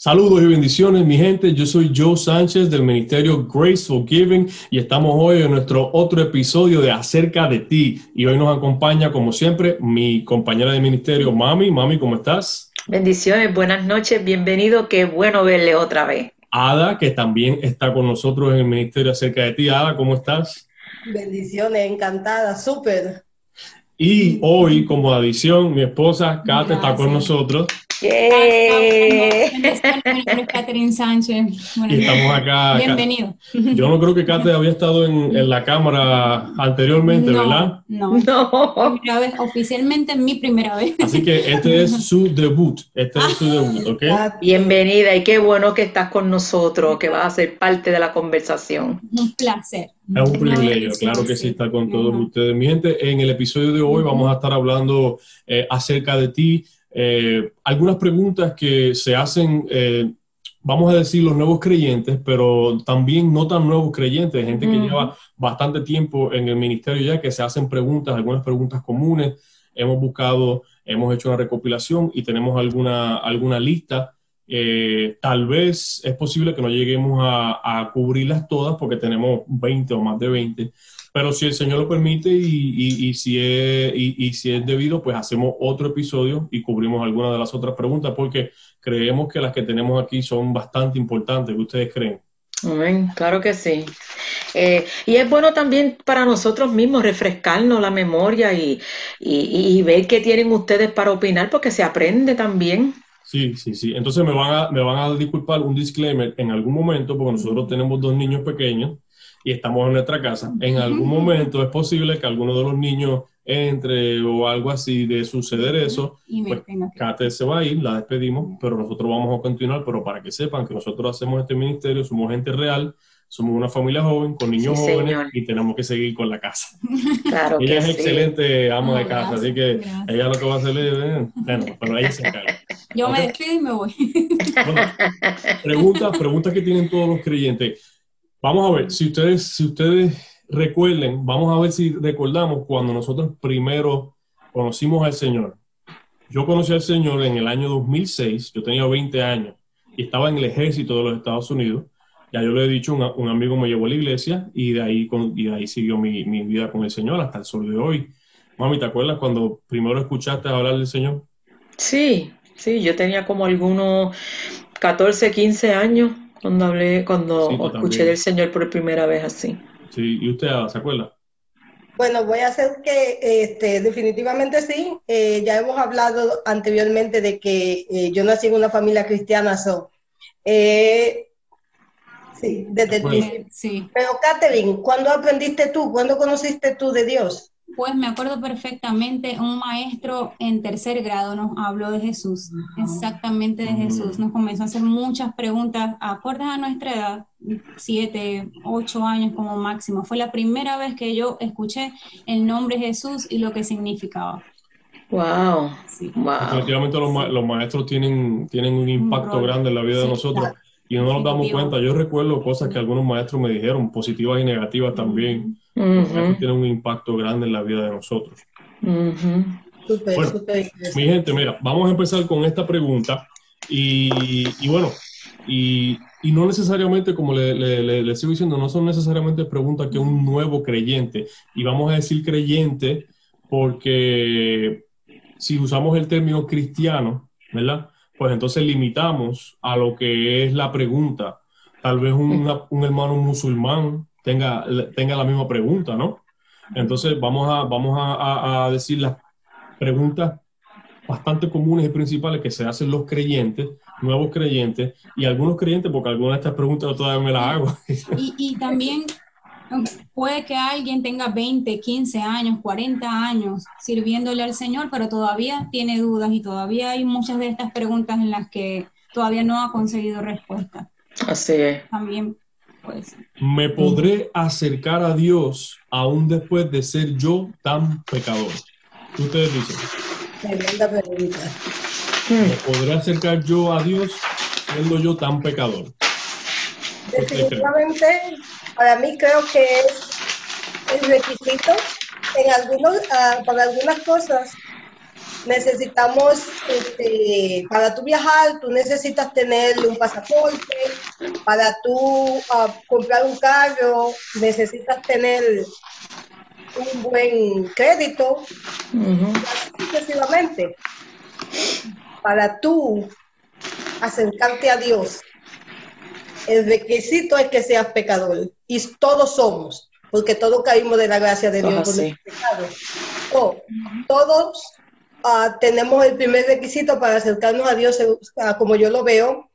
Saludos y bendiciones, mi gente. Yo soy Joe Sánchez del Ministerio Graceful Giving y estamos hoy en nuestro otro episodio de Acerca de ti. Y hoy nos acompaña, como siempre, mi compañera de ministerio, Mami. Mami, ¿cómo estás? Bendiciones, buenas noches, bienvenido. Qué bueno verle otra vez. Ada, que también está con nosotros en el Ministerio Acerca de ti. Ada, ¿cómo estás? Bendiciones, encantada, súper. Y hoy, como adición, mi esposa Kate está con nosotros. Catherine Sánchez. y estamos acá. Bienvenido. Yo no creo que Kate había estado en, la cámara anteriormente, ¿verdad? No, no. Vez, oficialmente mi primera vez. Así que este es su debut. Este es su debut, ¿ok? Bienvenida y qué bueno que estás con nosotros, que vas a ser parte de la conversación. Un placer. Es un privilegio, claro que sí, estar con todos ustedes. Mi gente, en el episodio de hoy vamos a estar hablando eh, acerca de ti, eh, algunas preguntas que se hacen, eh, vamos a decir, los nuevos creyentes, pero también no tan nuevos creyentes, gente que lleva bastante tiempo en el ministerio ya, que se hacen preguntas, algunas preguntas comunes. Hemos buscado, hemos hecho una recopilación y tenemos alguna, alguna lista. Eh, tal vez es posible que no lleguemos a, a, cubrirlas todas porque tenemos 20 o más de 20, pero si el Señor lo permite y, si es, y, si es debido, pues hacemos otro episodio y cubrimos algunas de las otras preguntas porque creemos que las que tenemos aquí son bastante importantes. ¿Qué ustedes creen? claro que sí. Eh, y es bueno también para nosotros mismos refrescarnos la memoria y, y, ver qué tienen ustedes para opinar, porque se aprende también. Sí, sí, sí. Entonces me van a, me van a disculpar un disclaimer en algún momento, porque nosotros tenemos dos niños pequeños y estamos en nuestra casa, en algún momento es posible que alguno de los niños entre o algo así de suceder eso, pues Kate se va a ir, la despedimos, pero nosotros vamos a continuar, pero para que sepan que nosotros hacemos este ministerio, somos gente real, somos una familia joven, con niños jóvenes y tenemos que seguir con la casa. Claro ella es excelente ama de casa, así que ella lo que va a hacer es, eh, bueno, pero ella se encarga. Yo me despido y me voy. preguntas, preguntas que tienen todos los creyentes. Vamos a ver, si ustedes, si ustedes recuerden, vamos a ver si recordamos cuando nosotros primero conocimos al Señor. Yo conocí al Señor en el año 2006, yo tenía 20 años y estaba en el ejército de los Estados Unidos. Ya yo le he dicho, un, amigo me llevó a la iglesia y de ahí, con, y de ahí siguió mi, mi, vida con el Señor hasta el sol de hoy. Mami, ¿te acuerdas cuando primero escuchaste hablar del Señor? Sí, sí, yo tenía como algunos 14, 15 años cuando hablé, cuando escuché del Señor por primera vez así. Sí, ¿y usted se acuerda? Bueno, voy a hacer que este, definitivamente sí. Eh, ya hemos hablado anteriormente de que eh, yo nací en una familia cristiana. So, eh, sí, desde el sí. Pero, Catherine, ¿cuándo aprendiste tú? ¿Cuándo conociste tú de Dios? Pues me acuerdo perfectamente, un maestro en tercer grado nos habló de Jesús, exactamente de Jesús. Nos comenzó a hacer muchas preguntas, acordes a nuestra edad, siete, ocho años como máximo. Fue la primera vez que yo escuché el nombre Jesús y lo que significaba. Wow. Definitivamente los, maestros tienen, tienen un impacto grande en la vida de nosotros y no nos damos cuenta. Yo recuerdo cosas que algunos maestros me dijeron, positivas y negativas también. Tiene un impacto grande en la vida de nosotros. mi gente, mira, vamos a empezar con esta pregunta. Y, bueno, y, no necesariamente, como le, le, sigo diciendo, no son necesariamente preguntas que un nuevo creyente, y vamos a decir creyente porque si usamos el término cristiano, ¿verdad? Pues entonces limitamos a lo que es la pregunta. Tal vez un hermano musulmán tenga, tenga la misma pregunta, ¿no? Entonces vamos a, vamos a, decir las preguntas bastante comunes y principales que se hacen los creyentes, nuevos creyentes, y algunos creyentes, porque algunas de estas preguntas todavía me las hago. Y, y también puede que alguien tenga 20, 15 años, 40 años sirviéndole al Señor, pero todavía tiene dudas y todavía hay muchas de estas preguntas en las que todavía no ha conseguido respuesta. Así es. También me podré acercar a Dios aún después de ser yo tan pecador. Ustedes dicen. ¿Me podré acercar yo a Dios siendo yo tan pecador? Definitivamente, para mí creo que es el requisito en algunos, uh, para algunas cosas necesitamos, este, para tú viajar, tú necesitas tener un pasaporte, para tú ah, comprar un carro, necesitas tener un buen crédito, sucesivamente. Para tú acercarte a Dios, el requisito es que seas pecador. Y todos somos, porque todos caímos de la gracia de Dios por el pecado. todos ah, tenemos el primer requisito para acercarnos a Dios, ah, como yo lo veo.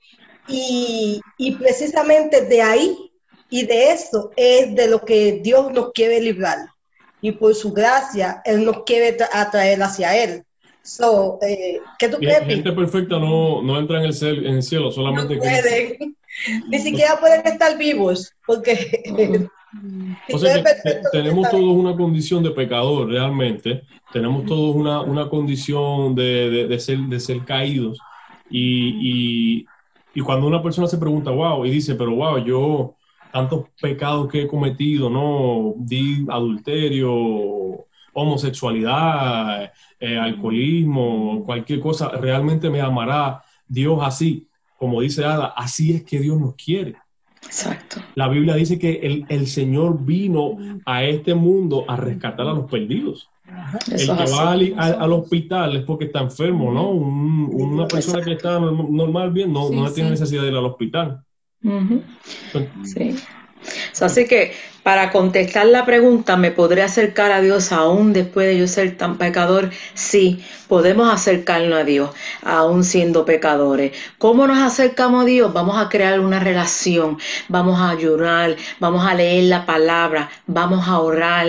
Y, y precisamente de ahí y de eso es de lo que Dios nos quiere librar y por su gracia Él nos quiere atraer hacia Él. So, eh, ¿Qué tú crees? Gente perfecta no, no entra en el, cielo, en el cielo solamente que... Ni siquiera pueden estar vivos, porque... o sea que tenemos todos una condición de pecador, realmente. Tenemos todos una, una condición de, de, de, ser, de ser caídos. Y, y, y cuando una persona se pregunta, wow, y dice, pero wow, yo tantos pecados que he cometido, ¿no? Di adulterio, homosexualidad, eh, alcoholismo, cualquier cosa, realmente me amará Dios así, como dice Ada, así es que Dios nos quiere. Exacto. La Biblia dice que el, el Señor vino a este mundo a rescatar a los perdidos. el que va al, hospital es porque está enfermo, ¿no? una persona que está normal, bien, no, no tiene necesidad de ir al hospital. Sí. así que para contestar la pregunta, ¿me podré acercar a Dios aún después de yo ser tan pecador? Sí, podemos acercarnos a Dios aún siendo pecadores. ¿Cómo nos acercamos a Dios? Vamos a crear una relación, vamos a ayunar, vamos a leer la palabra, vamos a orar.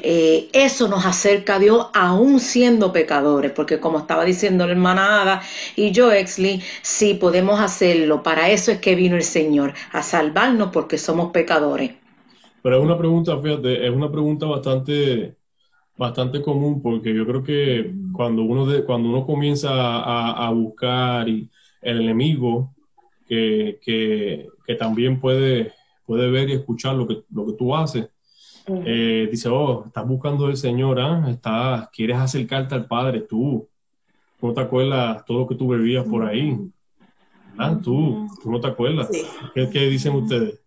Eh, eso nos acerca a Dios aún siendo pecadores, porque como estaba diciendo la hermana Ada y yo, Exley, sí podemos hacerlo. Para eso es que vino el Señor, a salvarnos porque somos pecadores. Pero es una pregunta, fíjate, es una pregunta bastante, bastante común porque yo creo que cuando uno, de, cuando uno comienza a, buscar y el enemigo que, que, que, también puede, puede ver y escuchar lo que, lo que tú haces, eh, dice, oh, estás buscando al Señor, ¿ah? estás, quieres acercarte al Padre, tú. ¿No te acuerdas todo lo que tú bebías por ahí? ¿Ah? Tú, tú no te acuerdas. ¿Qué, ¿Qué dicen ustedes?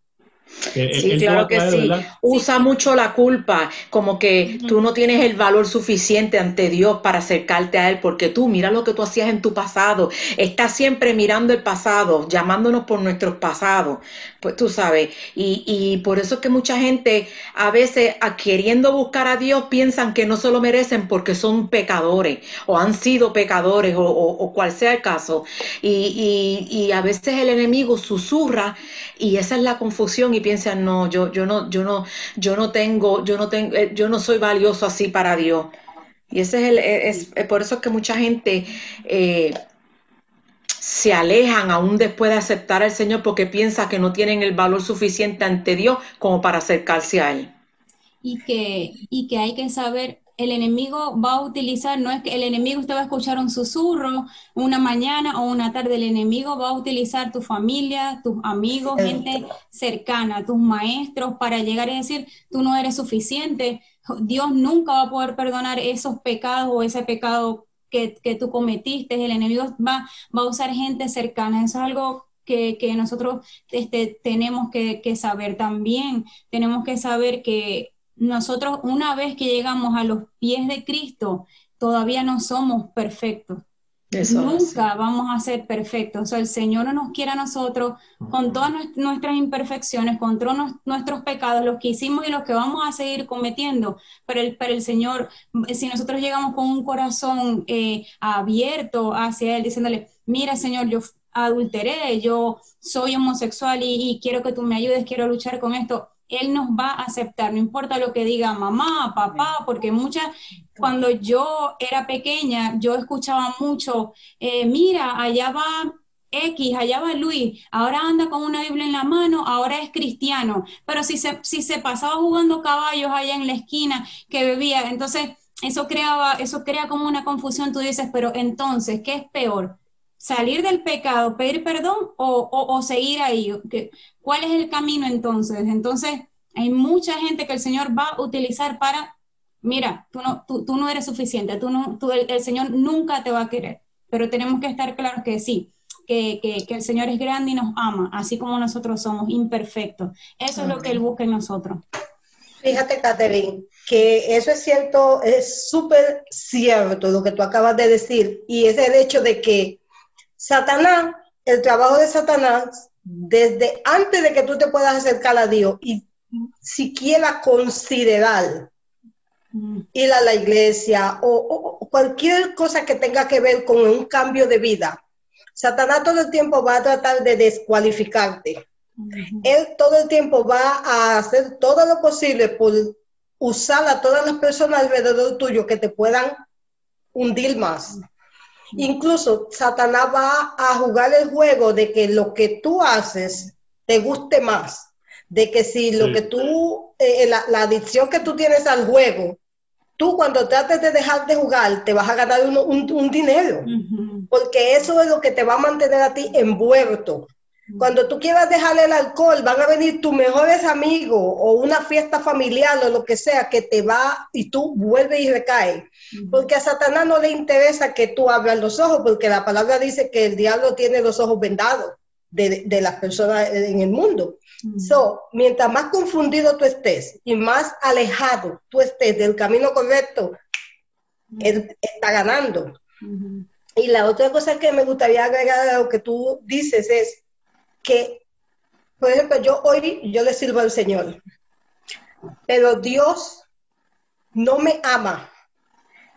Sí, claro que sí. Usa mucho la culpa, como que tú no tienes el valor suficiente ante Dios para acercarte a Él, porque tú mira lo que tú hacías en tu pasado. Estás siempre mirando el pasado, llamándonos por nuestros pasados, pues tú sabes. Y, y por eso es que mucha gente a veces, queriendo buscar a Dios, piensan que no se lo merecen porque son pecadores o han sido pecadores o, o, cual sea el caso. Y, y, y a veces el enemigo susurra y esa es la confusión y piensan, no, yo, yo no, yo no, yo no tengo, yo no tengo, eh, yo no soy valioso así para Dios. Y ese es el, e, es, por eso es que mucha gente eh, se alejan aún después de aceptar al Señor porque piensa que no tienen el valor suficiente ante Dios como para acercarse a Él. Y que, y que hay que saber el enemigo va a utilizar, no es que el enemigo usted va a escuchar un susurro una mañana o una tarde, el enemigo va a utilizar tu familia, tus amigos, gente cercana, tus maestros para llegar y decir, tú no eres suficiente, Dios nunca va a poder perdonar esos pecados o ese pecado que, tú cometiste, el enemigo va, va a usar gente cercana, eso es algo que, nosotros este, tenemos que, que saber también, tenemos que saber que nosotros una vez que llegamos a los pies de Cristo, todavía no somos perfectos. Nunca vamos a ser perfectos. O sea, el Señor no nos quiere a nosotros con todas nuestras imperfecciones, con todos nuestros pecados, los que hicimos y los que vamos a seguir cometiendo. Pero el, pero el Señor, si nosotros llegamos con un corazón eh, abierto hacia Él, diciéndole, mira Señor, yo adulteré, yo soy homosexual y quiero que tú me ayudes, quiero luchar con esto él nos va a aceptar, no importa lo que diga mamá, papá, porque muchas, cuando yo era pequeña, yo escuchaba mucho, eh, mira, allá va X, allá va Luis, ahora anda con una Biblia en la mano, ahora es cristiano, pero si se, si se pasaba jugando caballos allá en la esquina que bebía, entonces eso creaba, eso crea como una confusión, tú dices, pero entonces, ¿qué es peor? Salir del pecado, pedir perdón o, seguir ahí. ¿Cuál es el camino entonces? Entonces, hay mucha gente que el Señor va a utilizar para mira, tú no, tú, no eres suficiente, tú no, tú, el, Señor nunca te va a querer, pero tenemos que estar claros que sí, que, que, que, el Señor es grande y nos ama, así como nosotros somos imperfectos. Eso es lo que Él busca en nosotros. Fíjate, Catherine, que eso es cierto, es súper cierto lo que tú acabas de decir, y es el hecho de que Satanás, el trabajo de Satanás, desde antes de que tú te puedas acercar a Dios y siquiera considerar ir a la iglesia o, cualquier cosa que tenga que ver con un cambio de vida, Satanás todo el tiempo va a tratar de descualificarte. Él todo el tiempo va a hacer todo lo posible por usar a todas las personas alrededor tuyo que te puedan hundir más. Incluso Satanás va a jugar el juego de que lo que tú haces te guste más, de que si lo que tú, eh, la, adicción que tú tienes al juego, tú cuando trates de dejar de jugar te vas a ganar un, dinero, porque eso es lo que te va a mantener a ti envuelto. Cuando tú quieras dejar el alcohol, van a venir tus mejores amigos o una fiesta familiar o lo que sea que te va y tú vuelves y recaes. Porque a Satanás no le interesa que tú abras los ojos, porque la palabra dice que el diablo tiene los ojos vendados de, las personas en el mundo. So, mientras más confundido tú estés y más alejado tú estés del camino correcto, él está ganando. Y la otra cosa que me gustaría agregar a lo que tú dices es, que, por ejemplo, yo hoy, yo le sirvo al Señor, pero Dios no me ama,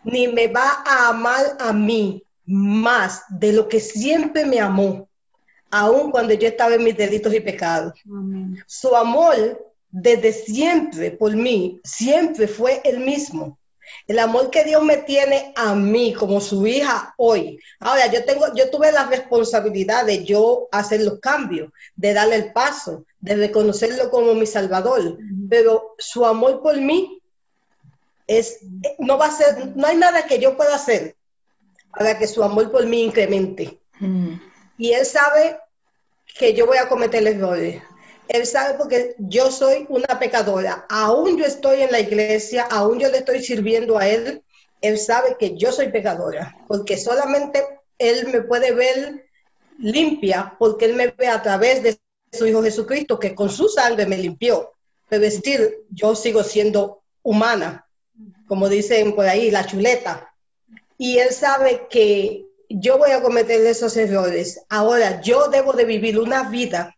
ni me va a amar a mí más de lo que siempre me amó, aun cuando yo estaba en mis delitos y pecados. Su amor desde siempre por mí, siempre fue el mismo. El amor que Dios me tiene a mí como su hija hoy. Ahora, yo tengo, yo tuve la responsabilidad de yo hacer los cambios, de darle el paso, de reconocerlo como mi salvador. Pero su amor por mí es, no va a ser, no hay nada que yo pueda hacer para que su amor por mí incremente. Y él sabe que yo voy a cometer errores. Él sabe porque yo soy una pecadora. Aún yo estoy en la iglesia, aún yo le estoy sirviendo a Él, Él sabe que yo soy pecadora, porque solamente Él me puede ver limpia, porque Él me ve a través de su Hijo Jesucristo, que con su sangre me limpió. Pero decir, yo sigo siendo humana, como dicen por ahí, la chuleta. Y Él sabe que yo voy a cometer esos errores. Ahora, yo debo de vivir una vida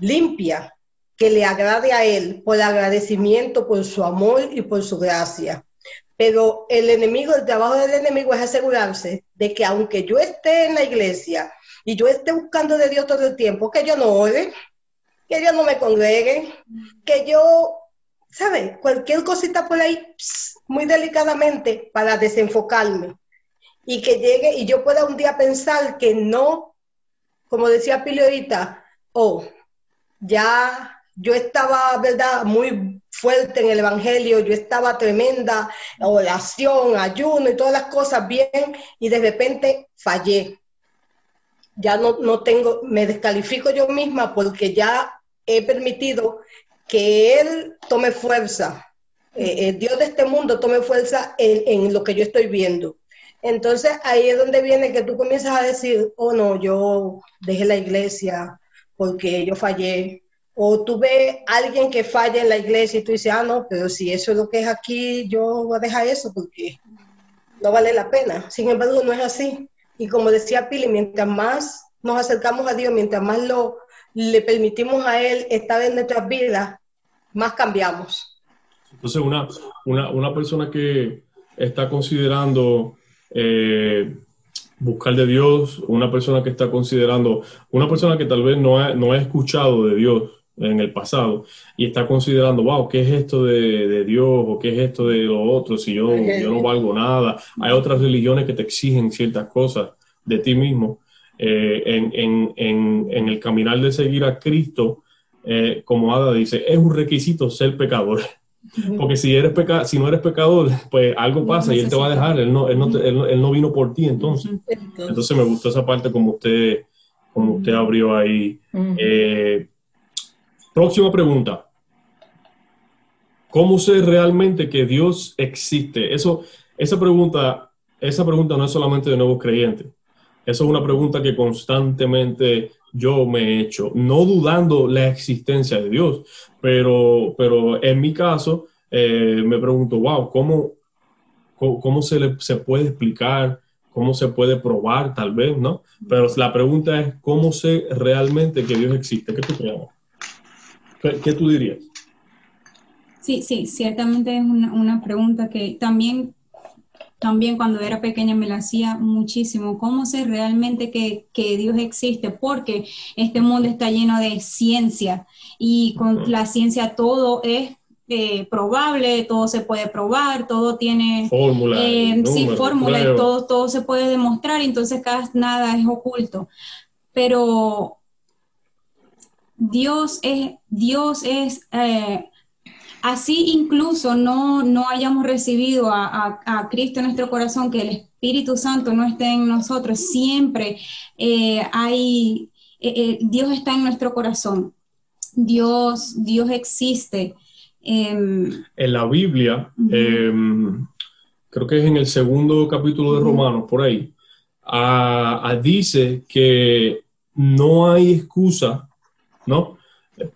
limpia, que le agrade a Él por agradecimiento, por su amor y por su gracia. Pero el enemigo, el trabajo del enemigo es asegurarse de que aunque yo esté en la iglesia y yo esté buscando de Dios todo el tiempo, que yo no ore, que yo no me congregue, que yo, ¿sabes? Cualquier cosita por ahí, muy delicadamente, para desenfocarme. Y que llegue y yo pueda un día pensar que no, como decía Pili ahorita, oh, ya yo estaba, ¿verdad?, muy fuerte en el Evangelio, yo estaba tremenda, oración, ayuno y todas las cosas bien, y de repente fallé. Ya no, no tengo, me descalifico yo misma porque ya he permitido que Él tome fuerza, eh, el Dios de este mundo tome fuerza en, lo que yo estoy viendo. Entonces ahí es donde viene que tú comienzas a decir, oh no, yo dejé la iglesia, porque yo fallé. O tú ves alguien que falla en la iglesia y tú dices, ah, no, pero si eso es lo que es aquí, yo voy a dejar eso porque no vale la pena. Sin embargo, no es así. Y como decía Pili, mientras más nos acercamos a Dios, mientras más lo, le permitimos a Él estar en nuestras vidas, más cambiamos. Entonces, una, una, una persona que está considerando eh, buscar de Dios, una persona que está considerando, una persona que tal vez no ha, no ha escuchado de Dios en el pasado y está considerando, wow, ¿qué es esto de, Dios o qué es esto de lo otro? Si yo, yo no valgo nada. Hay otras religiones que te exigen ciertas cosas de ti mismo. Eh, en, en, en, en, el caminar de seguir a Cristo, eh, como Ada dice, es un requisito ser pecador. Porque si, eres peca si no eres pecador, pues algo pasa y Él te va a dejar. Él no, él no, él no, vino por ti entonces. Entonces me gustó esa parte como usted, como usted abrió ahí. Eh, próxima pregunta. ¿Cómo sé realmente que Dios existe? Eso, esa pregunta, esa pregunta no es solamente de nuevos creyentes. Esa es una pregunta que constantemente yo me he hecho, no dudando la existencia de Dios, pero, pero en mi caso eh, me pregunto, wow, ¿cómo, cómo, se, le, se puede explicar? ¿Cómo se puede probar tal vez, no? Pero la pregunta es, ¿cómo sé realmente que Dios existe? ¿Qué tú crees? ¿Qué tú dirías? Sí, sí, ciertamente es una, pregunta que también, también cuando era pequeña me la hacía muchísimo. ¿Cómo sé realmente que, Dios existe? Porque este mundo está lleno de ciencia y con la ciencia todo es eh, probable, todo se puede probar, todo tiene fórmula, eh, sí, fórmula, todo, todo se puede demostrar, entonces cada, nada es oculto. Pero Dios es, Dios es eh, Así incluso no, no hayamos recibido a, Cristo en nuestro corazón, que el Espíritu Santo no esté en nosotros, siempre eh, hay, eh, eh, Dios está en nuestro corazón. Dios, Dios existe. Em, en la Biblia, em, creo que es en el segundo capítulo de Romanos, por ahí, dice que no hay excusa, ¿no?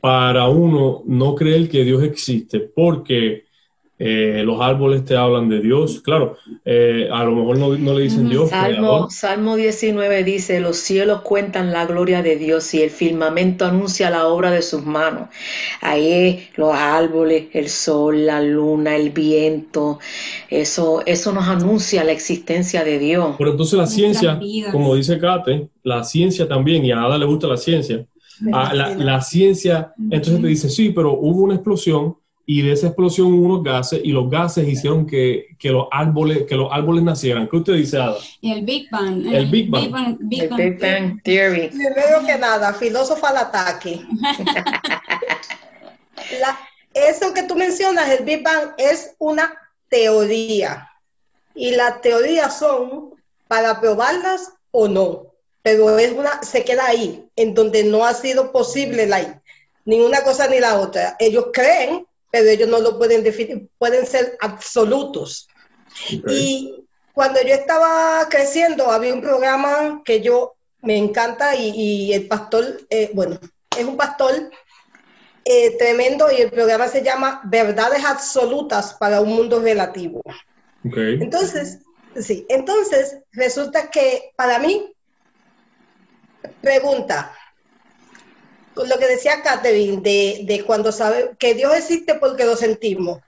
Para uno no creer que Dios existe, porque eh, los árboles te hablan de Dios. Claro, eh, a lo mejor no, le dicen Dios. Salmo, Salmo 19 dice, los cielos cuentan la gloria de Dios y el firmamento anuncia la obra de sus manos. Ahí los árboles, el sol, la luna, el viento, eso, eso nos anuncia la existencia de Dios. Pero entonces la ciencia, como dice Kate, la ciencia también, y a Ada le gusta la ciencia, Ah, la, ciencia, entonces te dice, sí, pero hubo una explosión y de esa explosión hubo unos gases y los gases hicieron que, que los árboles que los árboles nacieran. ¿Qué usted dice, Ada? El Big Bang. El Big Bang. Big Bang, Theory. Primero que nada, filósofo al ataque. eso que tú mencionas, el Big Bang, es una teoría. Y las teorías son para probarlas o no pero es una, se queda ahí, en donde no ha sido posible la, ni una cosa ni la otra. Ellos creen, pero ellos no lo pueden definir, pueden ser absolutos. Y cuando yo estaba creciendo, había un programa que yo me encanta y, el pastor, eh, bueno, es un pastor eh, tremendo y el programa se llama Verdades Absolutas para un Mundo Relativo. Entonces, sí, entonces resulta que para mí Pregunta. Con lo que decía Catherine, de, cuando sabe que Dios existe porque lo sentimos.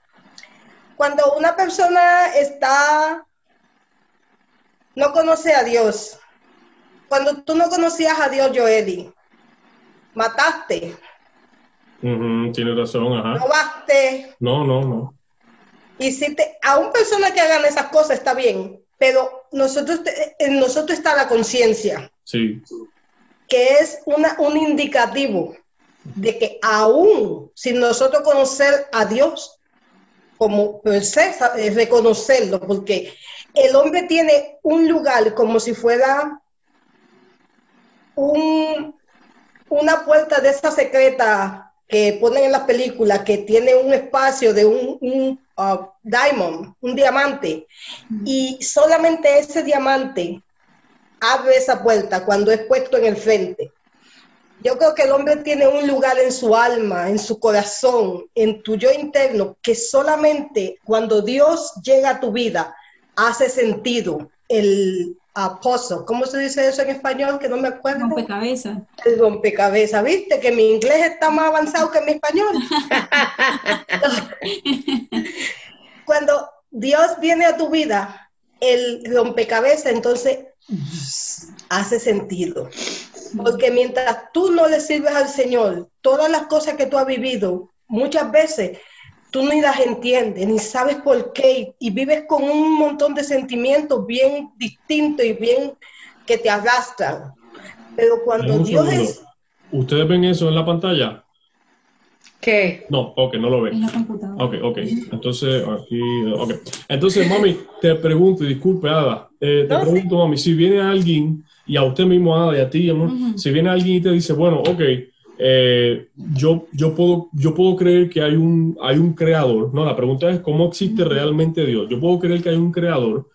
Cuando una persona está, no conoce a Dios, cuando tú no conocías a Dios, Joeli, mataste. tiene razón, ajá. Robaste. No, no, no. Y si te, a una persona que hagan esas cosas está bien, pero nosotros, en nosotros está la conciencia. Sí que es una, un indicativo de que aún sin nosotros conocer a Dios, como es reconocerlo, porque el hombre tiene un lugar como si fuera un, una puerta de esa secreta que ponen en las películas, que tiene un espacio de un, un uh, diamond, un diamante, y solamente ese diamante abre esa puerta cuando es puesto en el frente. Yo creo que el hombre tiene un lugar en su alma, en su corazón, en tu yo interno, que solamente cuando Dios llega a tu vida hace sentido el apóstol. ¿Cómo se dice eso en español? Que no me acuerdo. Rompecabezas. El rompecabezas. ¿Viste que mi inglés está más avanzado que mi español? cuando Dios viene a tu vida, el rompecabezas, entonces hace sentido. Porque mientras tú no le sirves al Señor, todas las cosas que tú has vivido, muchas veces tú ni las entiendes, ni sabes por qué, y vives con un montón de sentimientos bien distintos y bien que te arrastran. Pero cuando Dios es... ¿Ustedes ven eso en la pantalla? ¿Qué? No, ok, no lo ven. Ok, ok. Entonces, aquí, ok. Entonces, mami, te pregunto, y disculpe, Ada, eh, te pregunto, mami, si viene alguien, y a usted mismo, Ada, y a ti, si viene alguien y te dice, bueno, ok, eh, yo, yo, puedo, yo puedo creer que hay un, hay un creador. No, la pregunta es cómo existe realmente Dios. Yo puedo creer que hay un creador.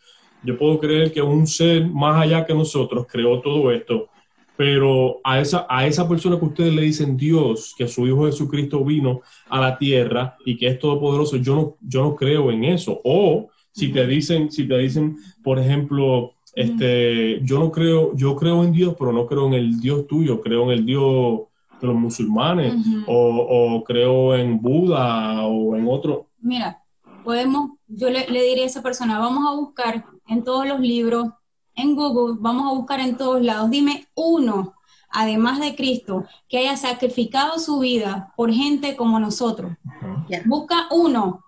Yo puedo creer que un ser más allá que nosotros creó todo esto. Pero a esa, a esa persona que ustedes le dicen Dios, que su Hijo Jesucristo vino a la tierra y que es todopoderoso, yo no, yo no creo en eso. O si te dicen, si te dicen, por ejemplo, este, yo no creo, yo creo en Dios, pero no creo en el Dios tuyo, creo en el Dios de los musulmanes, o, creo en Buda o en otro. Mira, podemos, yo le, le diría a esa persona, vamos a buscar en todos los libros, en Google, vamos a buscar en todos lados, dime uno, además de Cristo, que haya sacrificado su vida por gente como nosotros. Busca uno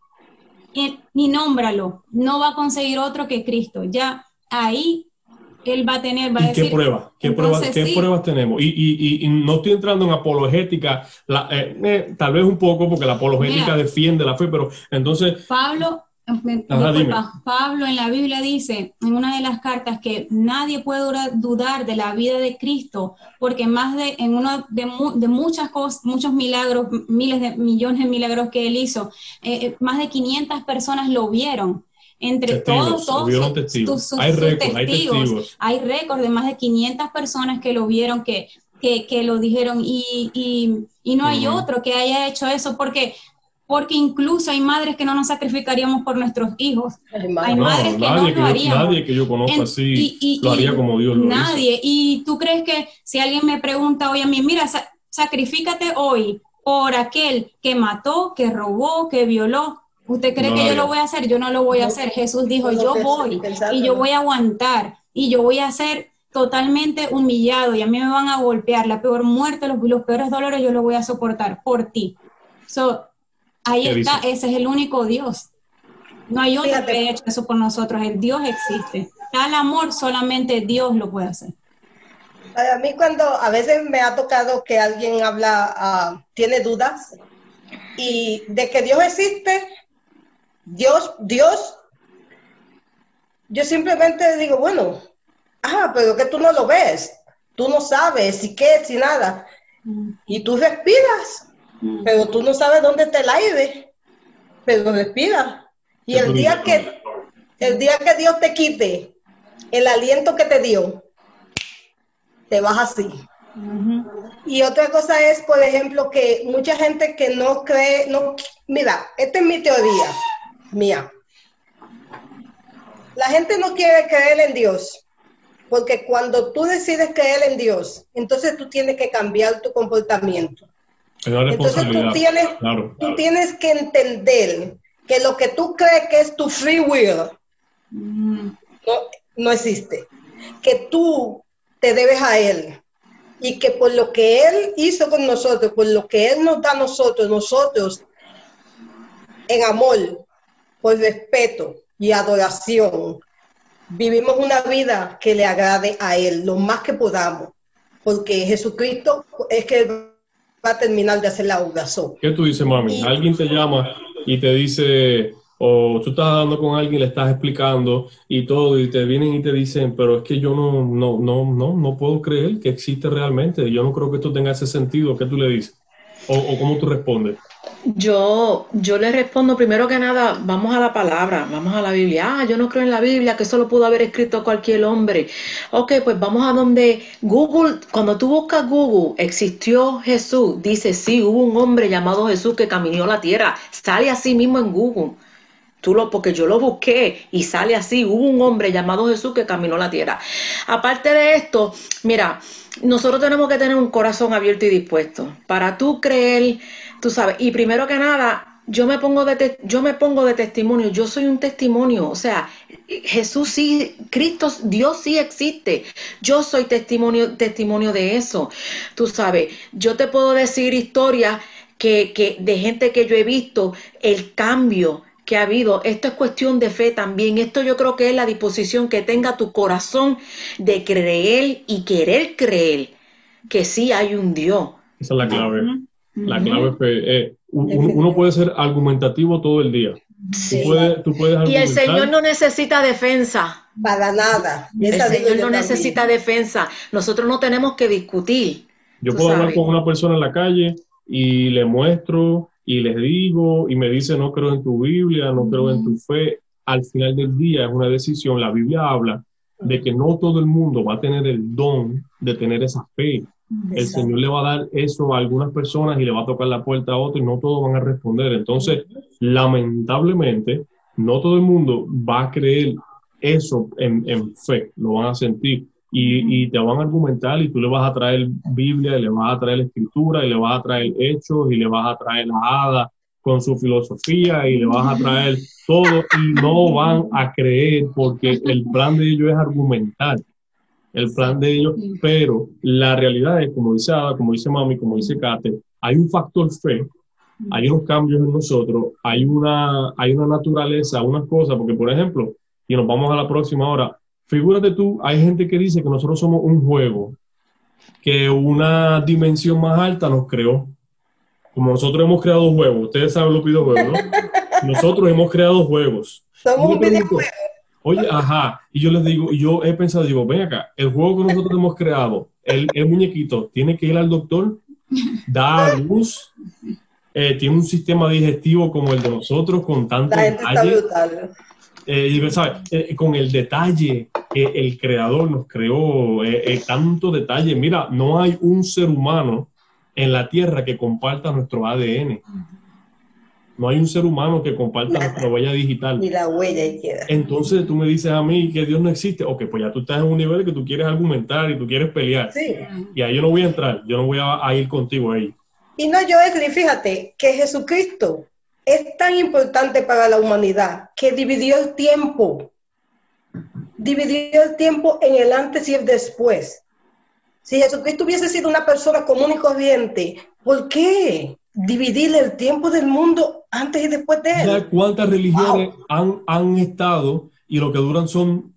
y, y nómbralo, no va a conseguir otro que Cristo. Ya ahí él va a tener, va a decir... ¿Qué pruebas? ¿Qué, pruebas, ¿qué pruebas tenemos? Y, y, y, no estoy entrando en apologética, la, eh, eh, tal vez un poco, porque la apologética defiende la fe, pero entonces... Pablo, Pablo en la Biblia dice, en una de las cartas, que nadie puede dudar de la vida de Cristo, porque más de, en uno de, de muchas cosas, muchos milagros, miles de millones de milagros que él hizo, eh, más de 500 personas lo vieron. Entre todos, todos hay testigos, hay récords de más de 500 personas que lo vieron, que, que, lo dijeron y, y, no hay otro que haya hecho eso porque porque incluso hay madres que no nos sacrificaríamos por nuestros hijos. Hay madres que no lo haríamos. Nadie que yo conozco así lo haría como Dios lo Nadie. Y tú crees que si alguien me pregunta hoy a mí, mira, sacrifícate hoy por aquel que mató, que robó, que violó, ¿Usted cree que yo lo voy a hacer? Yo no lo voy a hacer. Jesús dijo, yo voy y yo voy a aguantar y yo voy a ser totalmente humillado y a mí me van a golpear. La peor muerte, los, los peores dolores yo lo voy a soportar por ti. So, ahí está, ese es el único Dios. No hay otro que haya hecho eso por nosotros. El Dios existe. Tal amor solamente Dios lo puede hacer. A mí cuando a veces me ha tocado que alguien habla, ah, tiene dudas y de que Dios existe, Dios, Dios, yo simplemente digo, bueno, ah, pero que tú no lo ves, tú no sabes si qué, si nada, y tú respiras, pero tú no sabes dónde está el aire, pero respiras. Y el día que, el día que Dios te quite el aliento que te dio, te vas así. Y otra cosa es, por ejemplo, que mucha gente que no cree, no, mira, esta es mi teoría mía. La gente no quiere creer en Dios, porque cuando tú decides creer en Dios, entonces tú tienes que cambiar tu comportamiento. Entonces tú tienes, tú tienes que entender que lo que tú crees que es tu free will no, no existe. Que tú te debes a Él y que por lo que Él hizo con nosotros, por lo que Él nos da a nosotros, nosotros en amor por respeto y adoración, vivimos una vida que le agrade a Él lo más que podamos, porque Jesucristo es que va a terminar de hacer la oración. ¿Qué tú dices, mami? Alguien te llama y te dice, o tú estás hablando con alguien, le estás explicando y todo, y te vienen y te dicen, pero es que yo no, no, no, no, no puedo creer que existe realmente, yo no creo que esto tenga ese sentido, ¿qué tú le dices? ¿O, o cómo tú respondes? Yo, yo le respondo primero que nada, vamos a la palabra, vamos a la Biblia. Ah, yo no creo en la Biblia, que eso lo pudo haber escrito cualquier hombre. Ok, pues vamos a donde Google, cuando tú buscas Google, existió Jesús, dice sí, hubo un hombre llamado Jesús que caminó la tierra, sale así mismo en Google. Tú lo, porque yo lo busqué y sale así, hubo un hombre llamado Jesús que caminó la tierra. Aparte de esto, mira, nosotros tenemos que tener un corazón abierto y dispuesto. Para tú creer Tú sabes, y primero que nada, yo me pongo de yo me pongo de testimonio, yo soy un testimonio, o sea, Jesús sí, Cristo, Dios sí existe. Yo soy testimonio testimonio de eso. Tú sabes, yo te puedo decir historias que, que de gente que yo he visto el cambio que ha habido. Esto es cuestión de fe también. Esto yo creo que es la disposición que tenga tu corazón de creer y querer creer que sí hay un Dios. Esa es la clave. La clave es que eh, uno, puede ser argumentativo todo el día. y el Señor no necesita defensa. Para nada. El Señor no necesita defensa. Nosotros no tenemos que discutir. Yo puedo hablar con una persona en la calle y le muestro y les digo y me dice no creo en tu Biblia, no creo en tu fe. Al final del día es una decisión. La Biblia habla de que no todo el mundo va a tener el don de tener esa fe. El Señor le va a dar eso a algunas personas y le va a tocar la puerta a otros y no todos van a responder. Entonces, lamentablemente, no todo el mundo va a creer eso en, fe, lo van a sentir. Y, te van a argumentar y tú le vas a traer Biblia, y le vas a traer escritura, y le vas a traer hechos, y le vas a traer la hada con su filosofía, y le vas a traer todo, y no van a creer porque el plan de ellos es argumentar el plan de ellos, pero la realidad es, como dice Ada, como dice Mami, como dice Kate, hay un factor fe, hay unos cambios en nosotros, hay una, hay una naturaleza, unas cosas, porque por ejemplo, y nos vamos a la próxima hora, figúrate tú, hay gente que dice que nosotros somos un juego, que una dimensión más alta nos creó. Como nosotros hemos creado juegos, ustedes saben los videojuegos, ¿no? Nosotros hemos creado juegos. Somos un videojuego. Oye, ajá, y yo les digo, y yo he pensado, digo, ven acá, el juego que nosotros hemos creado, el, muñequito tiene que ir al doctor, da luz, eh, tiene un sistema digestivo como el de nosotros, con tanto detalle. Eh, eh, con el detalle que el creador nos creó, tanto detalle. Mira, no hay un ser humano en la Tierra que comparta nuestro ADN. No hay un ser humano que comparta nuestra huella digital. Ni la huella izquierda. Entonces tú me dices a mí que Dios no existe. Ok, pues ya tú estás en un nivel que tú quieres argumentar y tú quieres pelear. Sí. Y ahí yo no voy a entrar, yo no voy a, ir contigo ahí. Y no, yo, fíjate que Jesucristo es tan importante para la humanidad que dividió el tiempo. Dividió el tiempo en el antes y el después. Si Jesucristo hubiese sido una persona común y corriente, ¿por qué dividir el tiempo del mundo antes y después de él. ¿Cuántas religiones han, han estado y lo que duran son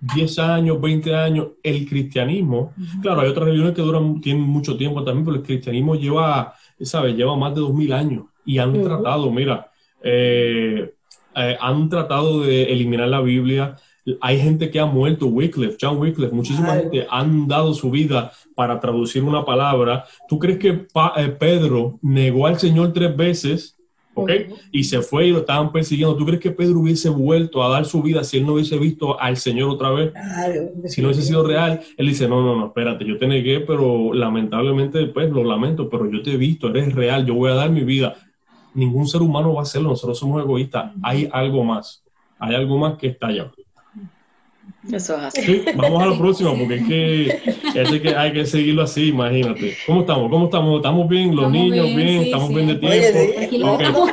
10 años, 20 años? El cristianismo, claro, hay otras religiones que duran, tienen mucho tiempo también, pero el cristianismo lleva, ¿sabes? Lleva más de 2000 años y han tratado, mira, eh, eh, han tratado de eliminar la Biblia. Hay gente que ha muerto, Wycliffe, John Wycliffe, muchísima gente han dado su vida para traducir una palabra. ¿Tú crees que eh, Pedro negó al Señor tres veces ¿ok? Y se fue y lo estaban persiguiendo. ¿Tú crees que Pedro hubiese vuelto a dar su vida si él no hubiese visto al Señor otra vez? si no hubiese sido real, él dice, no, no, no, espérate, yo te negué, pero lamentablemente, pues lo lamento, pero yo te he visto, eres real, yo voy a dar mi vida. Ningún ser humano va a hacerlo, nosotros somos egoístas. Hay algo más, hay algo más que está allá. Eso es así. vamos a la próxima porque es que, que hay que seguirlo así, imagínate. ¿Cómo estamos? ¿Cómo estamos? ¿Estamos bien? ¿Los niños bien? ¿Estamos bien de tiempo?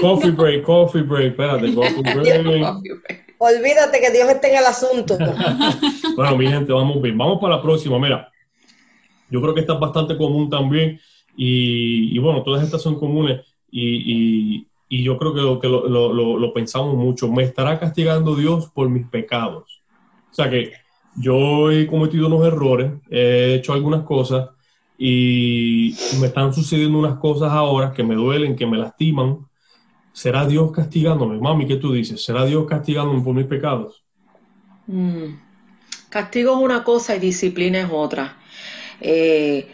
Coffee break, coffee break. Espérate, coffee break. Olvídate que Dios esté en el asunto. bueno, mi gente, vamos bien. Vamos para la próxima. Mira, yo creo que esta es bastante común también. Y, bueno, todas estas son comunes. Y, yo creo que, lo, lo, lo pensamos mucho. ¿Me estará castigando Dios por mis pecados? Sea que yo he cometido unos errores, he hecho algunas cosas y me están sucediendo unas cosas ahora que me duelen, que me lastiman. ¿Será Dios castigándome? Mami, ¿qué tú dices? ¿Será Dios castigándome por mis pecados? Mm. Castigo es una cosa y disciplina es otra. Eh,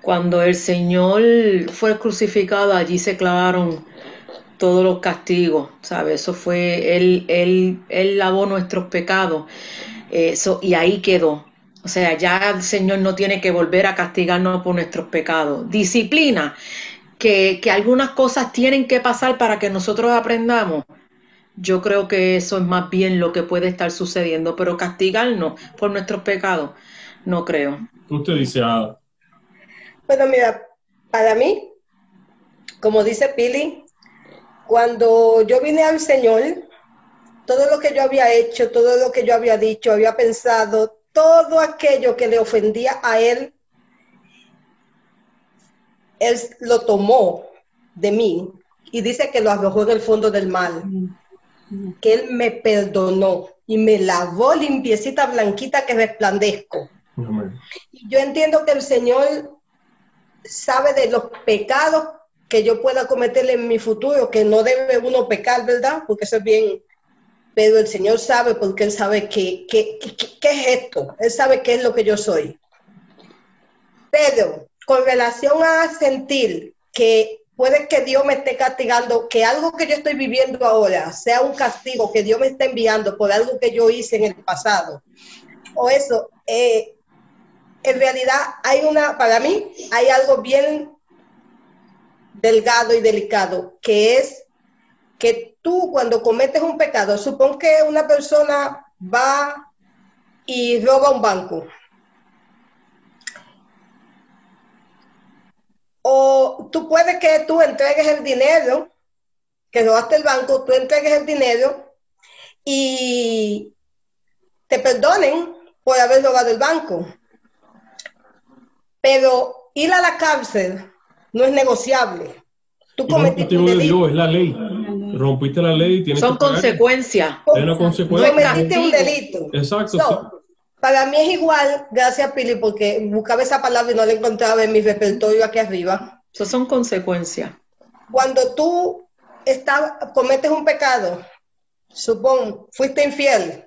cuando el Señor fue crucificado, allí se clavaron todos los castigos, ¿sabes? Eso fue, Él, él, él lavó nuestros pecados. Eso, y ahí quedó. O sea, ya el Señor no tiene que volver a castigarnos por nuestros pecados. Disciplina, que, que algunas cosas tienen que pasar para que nosotros aprendamos. Yo creo que eso es más bien lo que puede estar sucediendo, pero castigarnos por nuestros pecados, no creo. Usted dice. Bueno, mira, para mí, como dice Pili, cuando yo vine al Señor, todo lo que yo había hecho, todo lo que yo había dicho, había pensado, todo aquello que le ofendía a él, él lo tomó de mí y dice que lo arrojó en el fondo del mal, que él me perdonó y me lavó limpiecita, blanquita, que resplandezco. Y yo entiendo que el Señor sabe de los pecados que yo pueda cometer en mi futuro, que no debe uno pecar, ¿verdad? Porque eso es bien pero el Señor sabe porque Él sabe qué, qué, qué, es esto, Él sabe qué es lo que yo soy. Pero con relación a sentir que puede que Dios me esté castigando, que algo que yo estoy viviendo ahora sea un castigo que Dios me está enviando por algo que yo hice en el pasado. O eso, eh, en realidad hay una, para mí, hay algo bien delgado y delicado, que es que tú cuando cometes un pecado, supón que una persona va y roba un banco. O tú puedes que tú entregues el dinero, que robaste el banco, tú entregues el dinero y te perdonen por haber robado el banco. Pero ir a la cárcel no es negociable. Tú cometiste un delito. es la ley. Rompiste la ley. Tienes Son consecuencias. Es una consecuencia. Cometiste un delito. Exacto. Para mí es igual, gracias Pili, porque buscaba esa palabra y no la encontraba en mi repertorio aquí arriba. Eso son consecuencias. Cuando tú cometes un pecado, supón, fuiste infiel,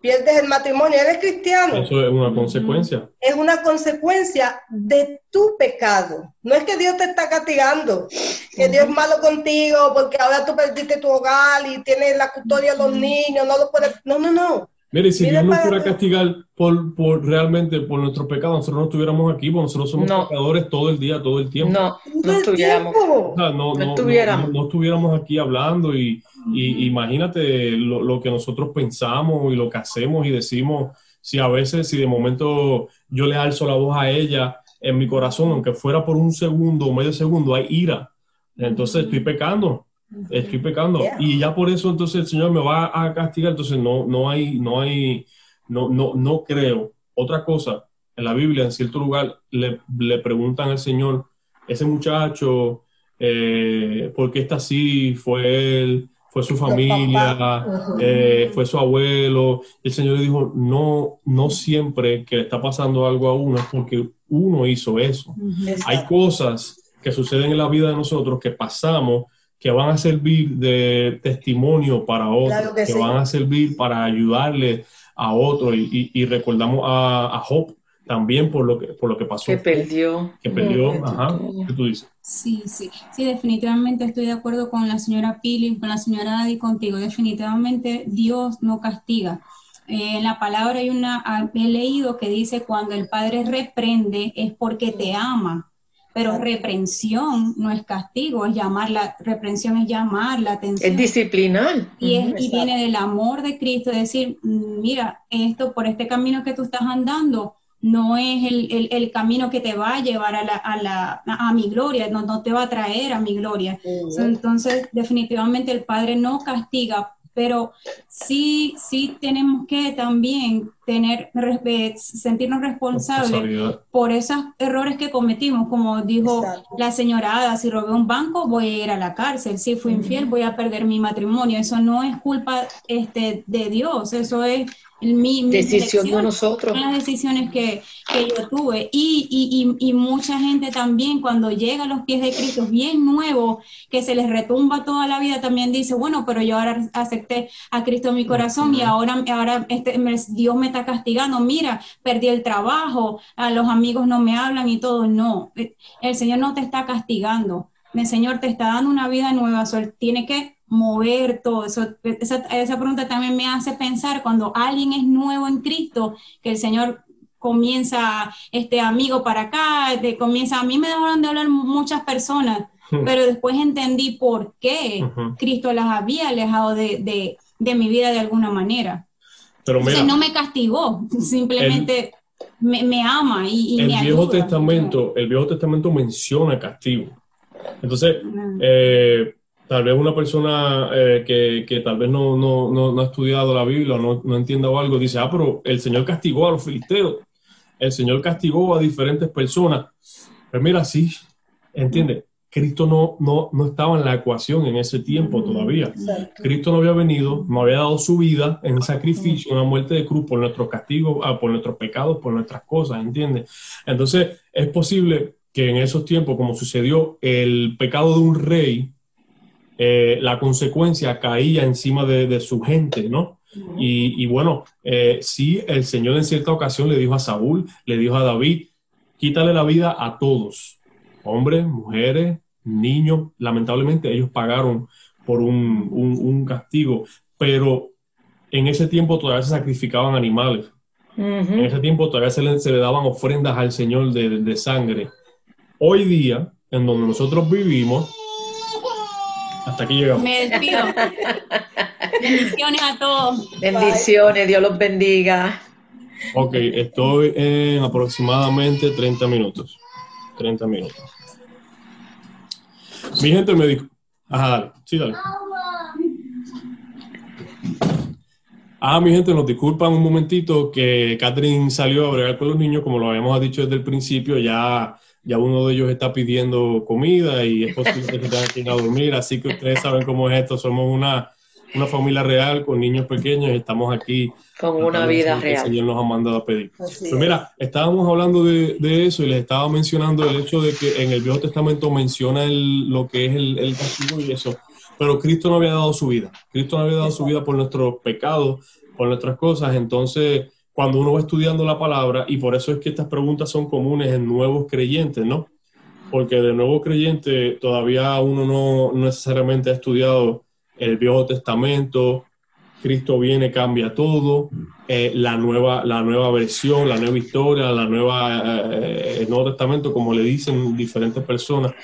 pierdes el matrimonio, eres cristiano. Eso es una consecuencia. Es una consecuencia de tu pecado. No es que Dios te está castigando, que Dios es malo contigo porque ahora tú perdiste tu hogar y tienes la custodia de los niños, no lo puedes... No, no, no. Mire, si Dios no fuera a castigar por, por, realmente por nuestros pecados, nosotros no estuviéramos aquí, porque nosotros somos pecadores todo el día, todo el tiempo. No, no estuviéramos. no, no, estuviéramos. no, estuviéramos aquí hablando y, y imagínate lo, lo, que nosotros pensamos y lo que hacemos y decimos. Si a veces, si de momento yo le alzo la voz a ella en mi corazón, aunque fuera por un segundo o medio segundo, hay ira. Entonces estoy pecando estoy pecando. Y ya por eso entonces el Señor me va a castigar. Entonces no, no hay, no hay, no, no, no creo. Otra cosa, en la Biblia, en cierto lugar, le, le preguntan al Señor, ese muchacho, eh, ¿por qué está así? Fue él, fue su familia, eh, fue su abuelo. El Señor le dijo, no, no siempre que le está pasando algo a uno es porque uno hizo eso. Hay cosas que suceden en la vida de nosotros que pasamos que van a servir de testimonio para otros, que, van a servir para ayudarle a otros. Y, recordamos a, a, Job también por lo que, por lo que pasó. Que perdió. Que perdió, ajá. ¿Qué tú dices? Sí, sí, sí, definitivamente estoy de acuerdo con la señora Pili, con la señora Adi, contigo. Definitivamente Dios no castiga. Eh, en la palabra hay una, he leído que dice cuando el Padre reprende es porque te ama pero reprensión no es castigo, es llamar la reprensión es llamar la atención. Es disciplinar. Y, y viene del amor de Cristo, decir, mm, mira, esto por este camino que tú estás andando no es el, el, camino que te va a llevar a, la, a, la, a mi gloria, no, no, te va a traer a mi gloria. Entonces, definitivamente el Padre no castiga pero sí, sí tenemos que también tener, sentirnos responsables por esos errores que cometimos, como dijo la señora Ada, si robé un banco voy a ir a la cárcel, si fui infiel voy a perder mi matrimonio, eso no es culpa este, de Dios, eso es mi, decisión de nosotros. Las decisiones que, que yo tuve. Y, y, y, mucha gente también cuando llega a los pies de Cristo, bien nuevo, que se les retumba toda la vida, también dice, bueno, pero yo ahora acepté a Cristo en mi corazón y ahora, ahora este, Dios me está castigando. Mira, perdí el trabajo, a los amigos no me hablan y todo. No, el Señor no te está castigando. El Señor te está dando una vida nueva. tiene que mover todo eso. Esa, esa pregunta también me hace pensar cuando alguien es nuevo en Cristo, que el Señor comienza, este amigo para acá, de, comienza, a mí me dejaron de hablar muchas personas, hmm. pero después entendí por qué Cristo las había alejado de, de, mi vida de alguna manera. Pero no me castigó, simplemente me, me, ama y, el Viejo Testamento, el Viejo Testamento menciona castigo. Entonces, eh, tal vez una persona eh, que, que, tal vez no, no, no, ha estudiado la Biblia o no, entienda algo, dice, ah, pero el Señor castigó a los filisteos, el Señor castigó a diferentes personas. Pero mira, sí, entiende, Cristo no, no, no estaba en la ecuación en ese tiempo todavía. Cristo no había venido, no había dado su vida en sacrificio, una muerte de cruz por nuestros castigos, ah, por nuestros pecados, por nuestras cosas, ¿entiendes? Entonces, es posible que en esos tiempos, como sucedió el pecado de un rey, eh, la consecuencia caía encima de, su gente, ¿no? Y, bueno, eh, sí, el Señor en cierta ocasión le dijo a Saúl, le dijo a David, quítale la vida a todos, hombres, mujeres, niños. Lamentablemente ellos pagaron por un, castigo, pero en ese tiempo todavía se sacrificaban animales. En ese tiempo todavía se le, daban ofrendas al Señor de, sangre. Hoy día, en donde nosotros vivimos, hasta aquí llegamos. Me despido. Bendiciones a todos. Bendiciones, Dios los bendiga. Ok, estoy en aproximadamente 30 minutos. 30 minutos. Mi gente me dijo. Ajá, dale. Sí, dale. Ah, mi gente, nos disculpan un momentito que Catherine salió a bregar con los niños, como lo habíamos dicho desde el principio, ya, ya uno de ellos está pidiendo comida y es posible que tengan que ir a dormir, así que ustedes saben cómo es esto, somos una, una familia real con niños pequeños y estamos aquí. Con una vida real. El Señor nos ha mandado a pedir. Pues mira, estábamos hablando de, de, eso y les estaba mencionando el hecho de que en el Viejo Testamento menciona el, lo que es el, el castigo y eso, pero Cristo no había dado su vida. Cristo no había dado su vida por nuestros pecados, por nuestras cosas. Entonces, cuando uno va estudiando la palabra, y por eso es que estas preguntas son comunes en nuevos creyentes, ¿no? Porque de nuevo creyente todavía uno no necesariamente ha estudiado el Viejo Testamento, Cristo viene, cambia todo, eh, la, nueva, la nueva versión, la nueva historia, la nueva, eh, el Nuevo Testamento, como le dicen diferentes personas.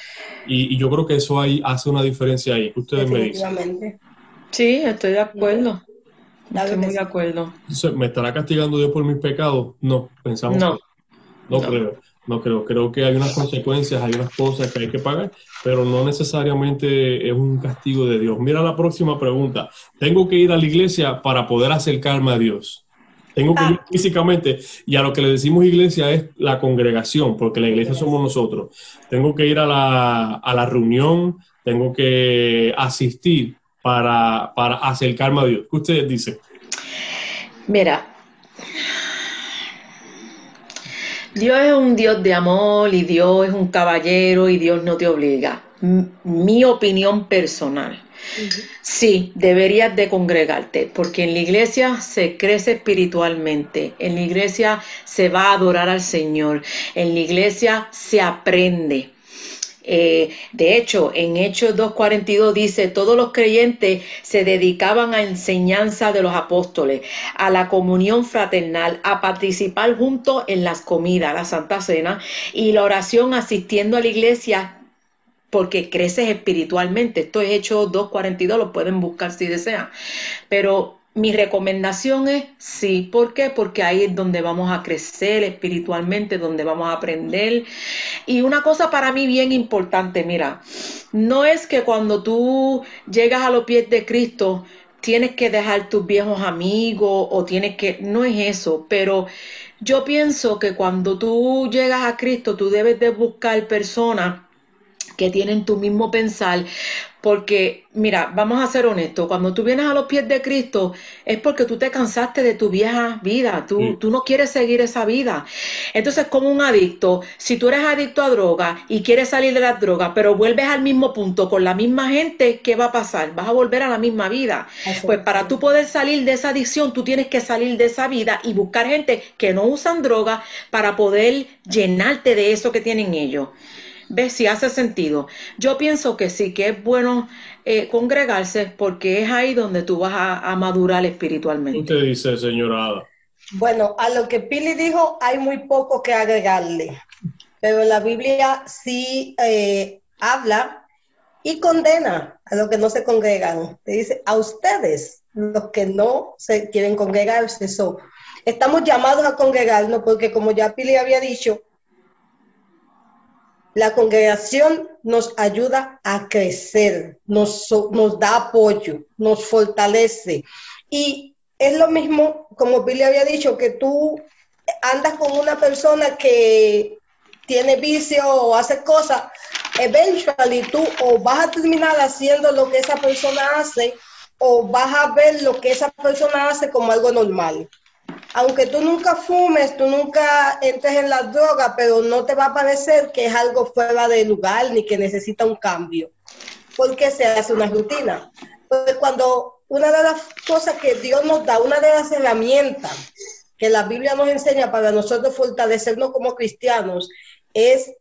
Y, yo creo que eso ahí hace una diferencia ahí. Ustedes me dicen. Sí, estoy de acuerdo. Estoy muy de acuerdo. ¿Me estará castigando Dios por mis pecados? No, pensamos. No, no, creo. No creo, creo que hay unas consecuencias, hay unas cosas que hay que pagar, pero no necesariamente es un castigo de Dios. Mira la próxima pregunta. ¿Tengo que ir a la iglesia para poder acercarme a Dios? Tengo que ir ah. físicamente y a lo que le decimos iglesia es la congregación, porque la iglesia somos nosotros. Tengo que ir a la, a la reunión, tengo que asistir para, para acercarme a Dios. ¿Qué ustedes dicen? Mira, Dios es un Dios de amor y Dios es un caballero y Dios no te obliga. mi opinión personal. Sí, deberías de congregarte, porque en la iglesia se crece espiritualmente, en la iglesia se va a adorar al Señor, en la iglesia se aprende. Eh, de hecho, en Hechos 2.42 dice, todos los creyentes se dedicaban a enseñanza de los apóstoles, a la comunión fraternal, a participar juntos en las comidas, la Santa Cena y la oración asistiendo a la iglesia porque creces espiritualmente. Esto es Hechos 2.42, lo pueden buscar si desean. Pero mi recomendación es sí. ¿Por qué? Porque ahí es donde vamos a crecer espiritualmente, donde vamos a aprender. Y una cosa para mí bien importante, mira, no es que cuando tú llegas a los pies de Cristo tienes que dejar tus viejos amigos o tienes que, no es eso, pero yo pienso que cuando tú llegas a Cristo tú debes de buscar personas que tienen tu mismo pensar, porque, mira, vamos a ser honestos, cuando tú vienes a los pies de Cristo es porque tú te cansaste de tu vieja vida, tú, tú no quieres seguir esa vida. Entonces, como un adicto, si tú eres adicto a droga y quieres salir de la droga, pero vuelves al mismo punto con la misma gente, ¿qué va a pasar? Vas a volver a la misma vida. Pues para tú poder salir de esa adicción, tú tienes que salir de esa vida y buscar gente que no usan droga para poder llenarte de eso que tienen ellos. ¿Ves si hace sentido? Yo pienso que sí, que es bueno eh, congregarse porque es ahí donde tú vas a, madurar espiritualmente. ¿Qué dice, señora Bueno, a lo que Pili dijo, hay muy poco que agregarle, pero la Biblia sí eh, habla y condena a los que no se congregan. Te dice, a ustedes, los que no se quieren congregarse, eso. Estamos llamados a congregarnos porque como ya Pili había dicho, la congregación nos ayuda a crecer, nos, da apoyo, nos fortalece. Y es lo mismo, como Billy había dicho, que tú andas con una persona que tiene vicio o hace cosas, eventually tú o vas a terminar haciendo lo que esa persona hace o vas a ver lo que esa persona hace como algo normal aunque tú nunca fumes, tú nunca entres en la droga, pero no te va a parecer que es algo fuera de lugar ni que necesita un cambio, porque se hace una rutina. Porque cuando una de las cosas que Dios nos da, una de las herramientas que la Biblia nos enseña para nosotros fortalecernos como cristianos, es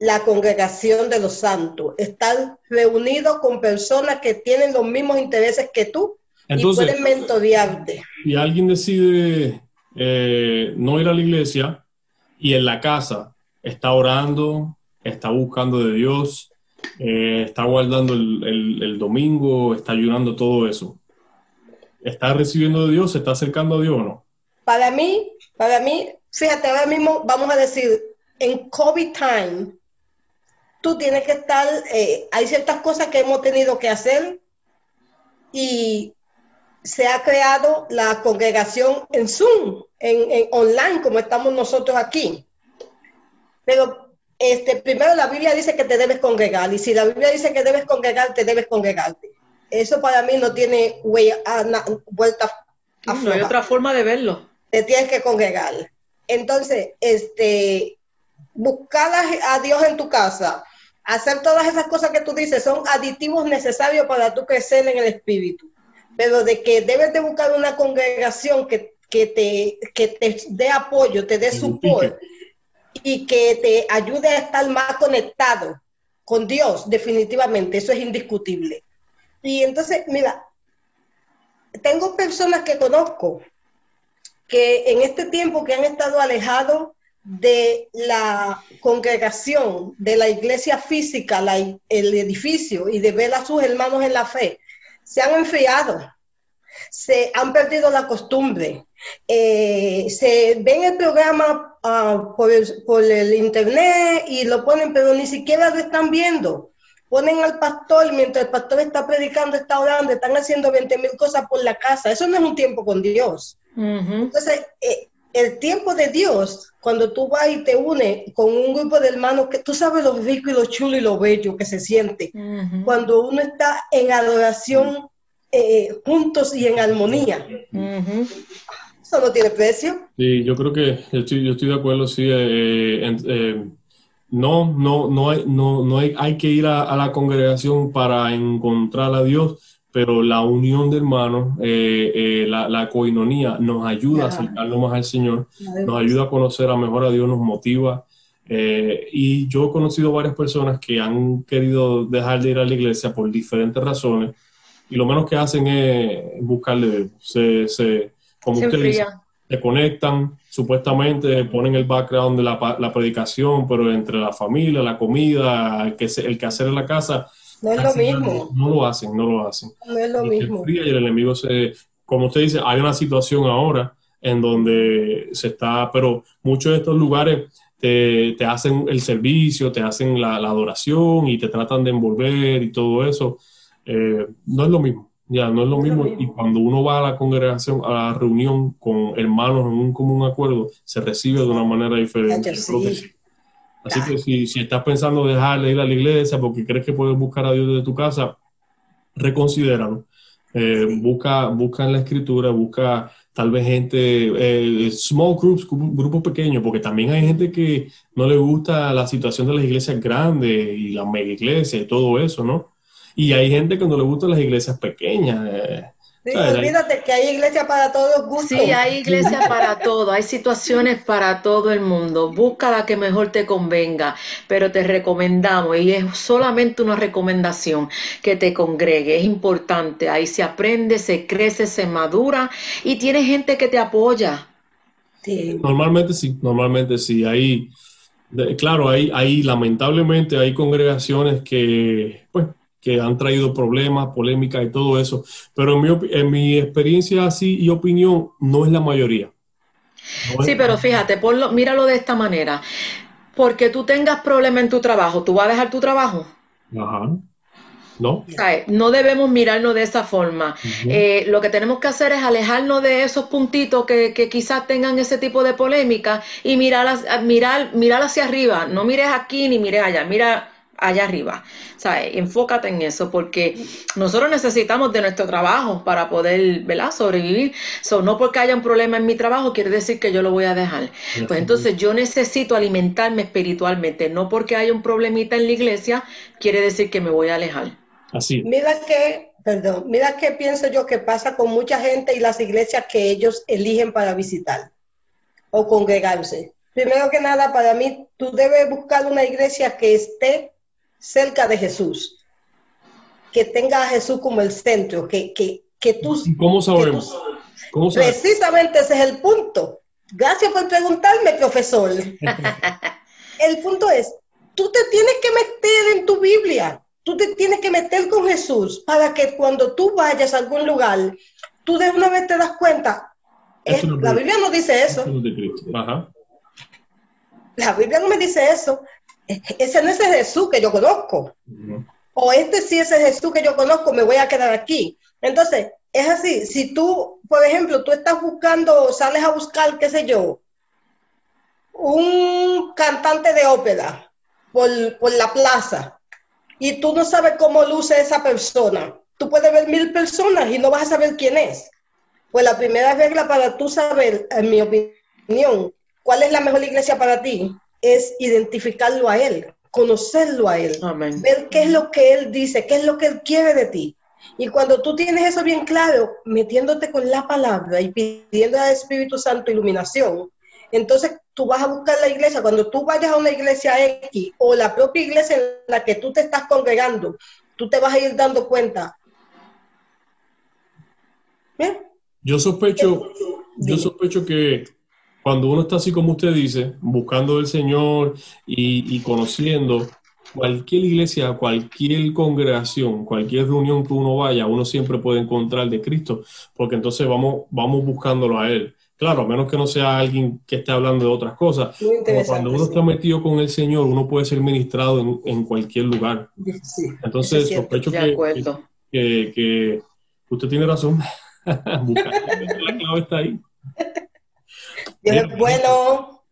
la congregación de los santos, estar reunido con personas que tienen los mismos intereses que tú y pueden mentorearte. Y alguien decide eh, no ir a la iglesia y en la casa está orando, está buscando de Dios, eh, está guardando el, domingo, está ayudando todo eso. ¿Está recibiendo de Dios? ¿Se está acercando a Dios o no? Para mí, para mí, fíjate, ahora mismo vamos a decir, en COVID time, tú tienes que estar, eh, hay ciertas cosas que hemos tenido que hacer y se ha creado la congregación en Zoom, en, online, como estamos nosotros aquí. Pero este, primero la Biblia dice que te debes congregar, y si la Biblia dice que debes congregar, te debes congregarte. Eso para mí no tiene vuelta a No hay otra forma de verlo. Te tienes que congregar. Entonces, este, buscar a, a Dios en tu casa, hacer todas esas cosas que tú dices, son aditivos necesarios para tú crecer en el espíritu pero de que debes de buscar una congregación que, te, te dé apoyo, te dé support y que te ayude a estar más conectado con Dios, definitivamente, eso es indiscutible. Y entonces, mira, tengo personas que conozco que en este tiempo que han estado alejados de la congregación, de la iglesia física, el edificio y de ver a sus hermanos en la fe, se han enfriado, se han perdido la costumbre, eh, se ven el programa ah, por, el, internet y lo ponen, pero ni siquiera lo están viendo. Ponen al pastor mientras el pastor está predicando, está orando, están haciendo 20 mil cosas por la casa. Eso no es un tiempo con Dios. Entonces, eh, el tiempo de Dios, cuando tú vas y te unes con un grupo de hermanos, que tú sabes lo rico y lo chulo y lo bello que se siente, cuando uno está en adoración eh, juntos y en armonía. Eso no tiene precio. Sí, yo creo que yo estoy, de acuerdo, sí. Eh, eh, no, no, no, hay, no, no hay, hay que ir a, la congregación para encontrar a Dios, pero la unión de hermanos, la, la, coinonía, nos ayuda a acercarnos más al Señor, nos ayuda a conocer a mejor a Dios, nos motiva. y yo he conocido varias personas que han querido dejar de ir a la iglesia por diferentes razones y lo menos que hacen es buscarle, se, se como se usted dice, se conectan, supuestamente ponen el background de la, la, predicación, pero entre la familia, la comida, el que, el que hacer en la casa, no es lo mismo. No, lo hacen, no lo hacen. No es lo mismo. y el enemigo se, como usted dice, hay una situación ahora en donde se está, pero muchos de estos lugares te, te hacen el servicio, te hacen la, la, adoración y te tratan de envolver y todo eso. Eh, no es lo mismo, ya no es lo mismo. Y cuando uno va a la congregación, a la reunión con hermanos en un común acuerdo, se recibe de una manera diferente. Así que si, si, estás pensando dejar de ir a la iglesia porque crees que puedes buscar a Dios desde tu casa, reconsidéralo. Eh, busca, busca en la escritura, busca tal vez gente, eh, small groups, grupos pequeños, porque también hay gente que no le gusta la situación de las iglesias grandes y las mega iglesias y todo eso, ¿no? Y hay gente que no le gustan las iglesias pequeñas. Eh, sí, olvídate que hay iglesias para todos gustos. Sí, hay iglesias para todo, hay situaciones para todo el mundo. Busca la que mejor te convenga, pero te recomendamos, y es solamente una recomendación, que te congregue. Es importante, ahí se aprende, se crece, se madura y tiene gente que te apoya. Normalmente sí, normalmente sí. Ahí, claro, hay, hay lamentablemente hay congregaciones que, pues, que han traído problemas, polémicas y todo eso. Pero en mi, en mi experiencia así y opinión, no es la mayoría. sí, pero fíjate, ponlo, míralo de esta manera. Porque tú tengas problemas en tu trabajo, ¿tú vas a dejar tu trabajo? Ajá. ¿No? No debemos mirarnos de esa forma. Eh, lo que tenemos que hacer es alejarnos de esos puntitos que, que quizás tengan ese tipo de polémica y mirar, mirar, mirar hacia arriba. No mires aquí ni mires allá. Mira allá arriba. ¿Sabes? Enfócate en eso porque nosotros necesitamos de nuestro trabajo para poder, ¿verdad? Sobrevivir. So, no porque haya un problema en mi trabajo quiere decir que yo lo voy a dejar. Pues entonces yo necesito alimentarme espiritualmente. No porque haya un problemita en la iglesia quiere decir que me voy a alejar. Así. Mira que, perdón, mira que pienso yo que pasa con mucha gente y las iglesias que ellos eligen para visitar o congregarse primero que nada, para mí, tú debes buscar una iglesia que esté cerca de Jesús, que tenga a Jesús como el centro, que, que, que tú... ¿Cómo sabemos? Precisamente ese es el punto. Gracias por preguntarme, profesor. el punto es, tú te tienes que meter en tu Biblia, tú te tienes que meter con Jesús para que cuando tú vayas a algún lugar, tú de una vez te das cuenta. la Biblia no dice eso. La Biblia no me dice eso. Ese no es el Jesús que yo conozco. O este sí es el Jesús que yo conozco, me voy a quedar aquí. Entonces, es así. Si tú, por ejemplo, tú estás buscando, sales a buscar, qué sé yo, un cantante de ópera por, por la plaza y tú no sabes cómo luce esa persona, tú puedes ver mil personas y no vas a saber quién es. Pues la primera regla para tú saber, en mi opinión, cuál es la mejor iglesia para ti, es identificarlo a Él, conocerlo a Él, ver qué es lo que Él dice, qué es lo que Él quiere de ti. Y cuando tú tienes eso bien claro, metiéndote con la palabra y pidiendo al Espíritu Santo iluminación, entonces tú vas a buscar la iglesia. Cuando tú vayas a una iglesia X o la propia iglesia en la que tú te estás congregando, tú te vas a ir dando cuenta. Yo sospecho, yo sospecho que cuando uno está así como usted dice, buscando el Señor y, y conociendo, cualquier iglesia, cualquier congregación, cualquier reunión que uno vaya, uno siempre puede encontrar de Cristo, porque entonces vamos, vamos buscándolo a Él. Claro, a menos que no sea alguien que esté hablando de otras cosas. cuando uno está metido con el Señor, uno puede ser ministrado en, cualquier lugar. Entonces, sospecho que, que, que, usted tiene razón. la clave está ahí. Bueno.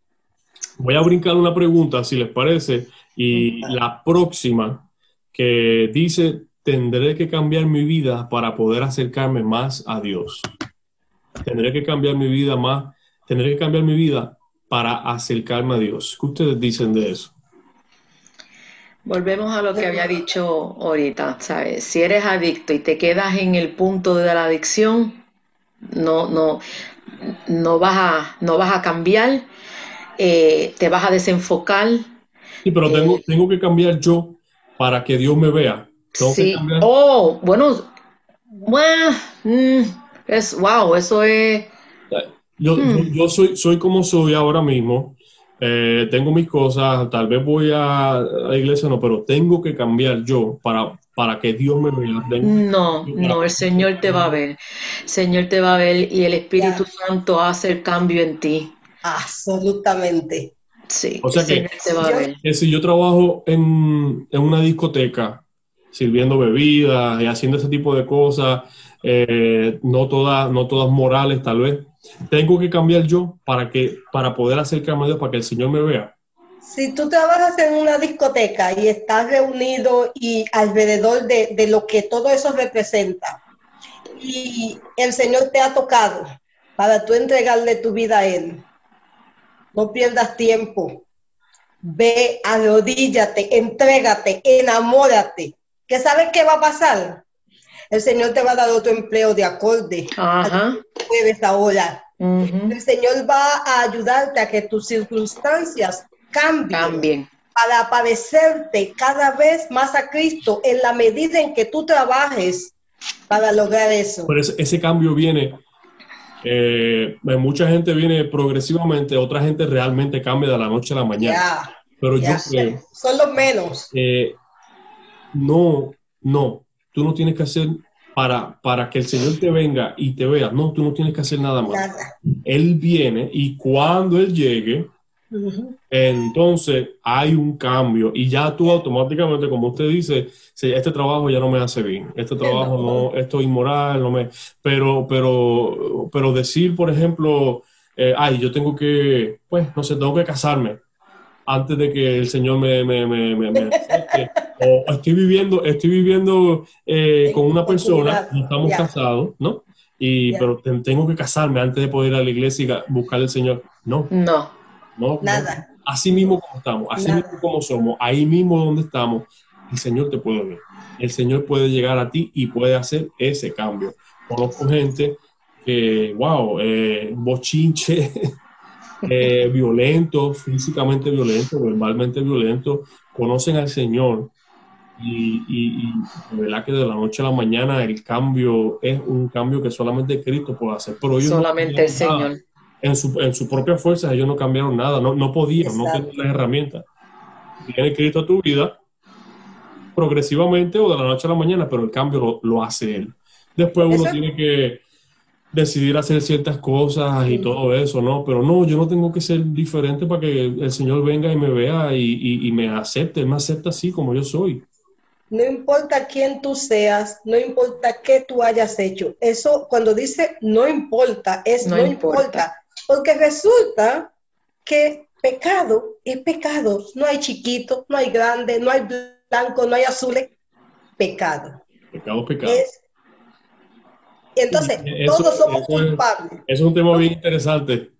Voy a brincar una pregunta, si les parece, y la próxima que dice, tendré que cambiar mi vida para poder acercarme más a Dios. Tendré que cambiar mi vida más, tendré que cambiar mi vida para acercarme a Dios. ¿Qué ustedes dicen de eso? Volvemos a lo que había dicho ahorita, ¿sabes? Si eres adicto y te quedas en el punto de la adicción, no, no, no vas a, no vas a cambiar, eh, te vas a desenfocar. Sí, pero tengo, eh, tengo que cambiar yo para que Dios me vea. sí. Oh, bueno, bueno mm, es wow, eso es. Yo, hmm. yo, soy, soy como soy ahora mismo. Eh, tengo mis cosas, tal vez voy a la iglesia, no, pero tengo que cambiar yo para, para que Dios me vea. No, no, el Señor te va a ver. El Señor te va a ver y el Espíritu Santo hace el cambio en ti. Absolutamente. Sí, o sea que, te va a ver. si yo trabajo en, en, una discoteca, sirviendo bebidas y haciendo ese tipo de cosas, eh, no, todas, no todas morales tal vez, tengo que cambiar yo para, que, para poder acercarme a Dios, para que el Señor me vea si tú trabajas en una discoteca y estás reunido y alrededor de, lo que todo eso representa, y el Señor te ha tocado para tú entregarle tu vida a Él, no pierdas tiempo. Ve, arrodíllate, entrégate, enamórate. ¿Qué sabes qué va a pasar? El Señor te va a dar otro empleo de acorde. Ajá. Puedes ahora. El Señor va a ayudarte a que tus circunstancias cambien, para parecerte cada vez más a Cristo en la medida en que tú trabajes para lograr eso. Pero ese, cambio viene, eh, mucha gente viene progresivamente, otra gente realmente cambia de la noche a la mañana. Pero yo creo, son los menos. no, no, tú no tienes que hacer para, para que el Señor te venga y te vea. No, tú no tienes que hacer nada más. Él viene y cuando Él llegue, entonces hay un cambio. Y ya tú automáticamente, como usted dice, este trabajo ya no me hace bien, este trabajo no, esto es inmoral, no me, pero, pero, pero decir, por ejemplo, eh, ay, yo tengo que, pues, no sé, tengo que casarme antes de que el Señor me, me, me, me, o estoy viviendo, estoy viviendo eh, con una persona, no estamos casados, ¿no? Y, pero tengo que casarme antes de poder ir a la iglesia y buscar al Señor. No. No. No, Nada. Así mismo como estamos, así mismo como somos, ahí mismo donde estamos, el Señor te puede ver. El Señor puede llegar a ti y puede hacer ese cambio. Conozco gente que, wow, eh, bochinche, eh, violentos, físicamente violentos, verbalmente violentos, conocen al Señor y, y, verdad que de la noche a la mañana el cambio es un cambio que solamente Cristo puede hacer. Pero ellos solamente el Señor. En su, en su propia fuerza ellos no cambiaron nada, no, no podían, no tenían las herramientas. Viene Cristo a tu vida progresivamente o de la noche a la mañana, pero el cambio lo, lo hace Él. Después uno tiene que decidir hacer ciertas cosas y todo eso, ¿no? Pero no, yo no tengo que ser diferente para que el Señor venga y me vea y, y me acepte, Él me acepta así como yo soy. No importa quién tú seas, no importa qué tú hayas hecho. Eso cuando dice no importa, es no, importa. Porque resulta que pecado es pecado. No hay chiquito, no hay grande, no hay blanco, no hay azul. Pecado. Pecado, pecado. Entonces, todos somos culpables. Es, es un tema bien interesante.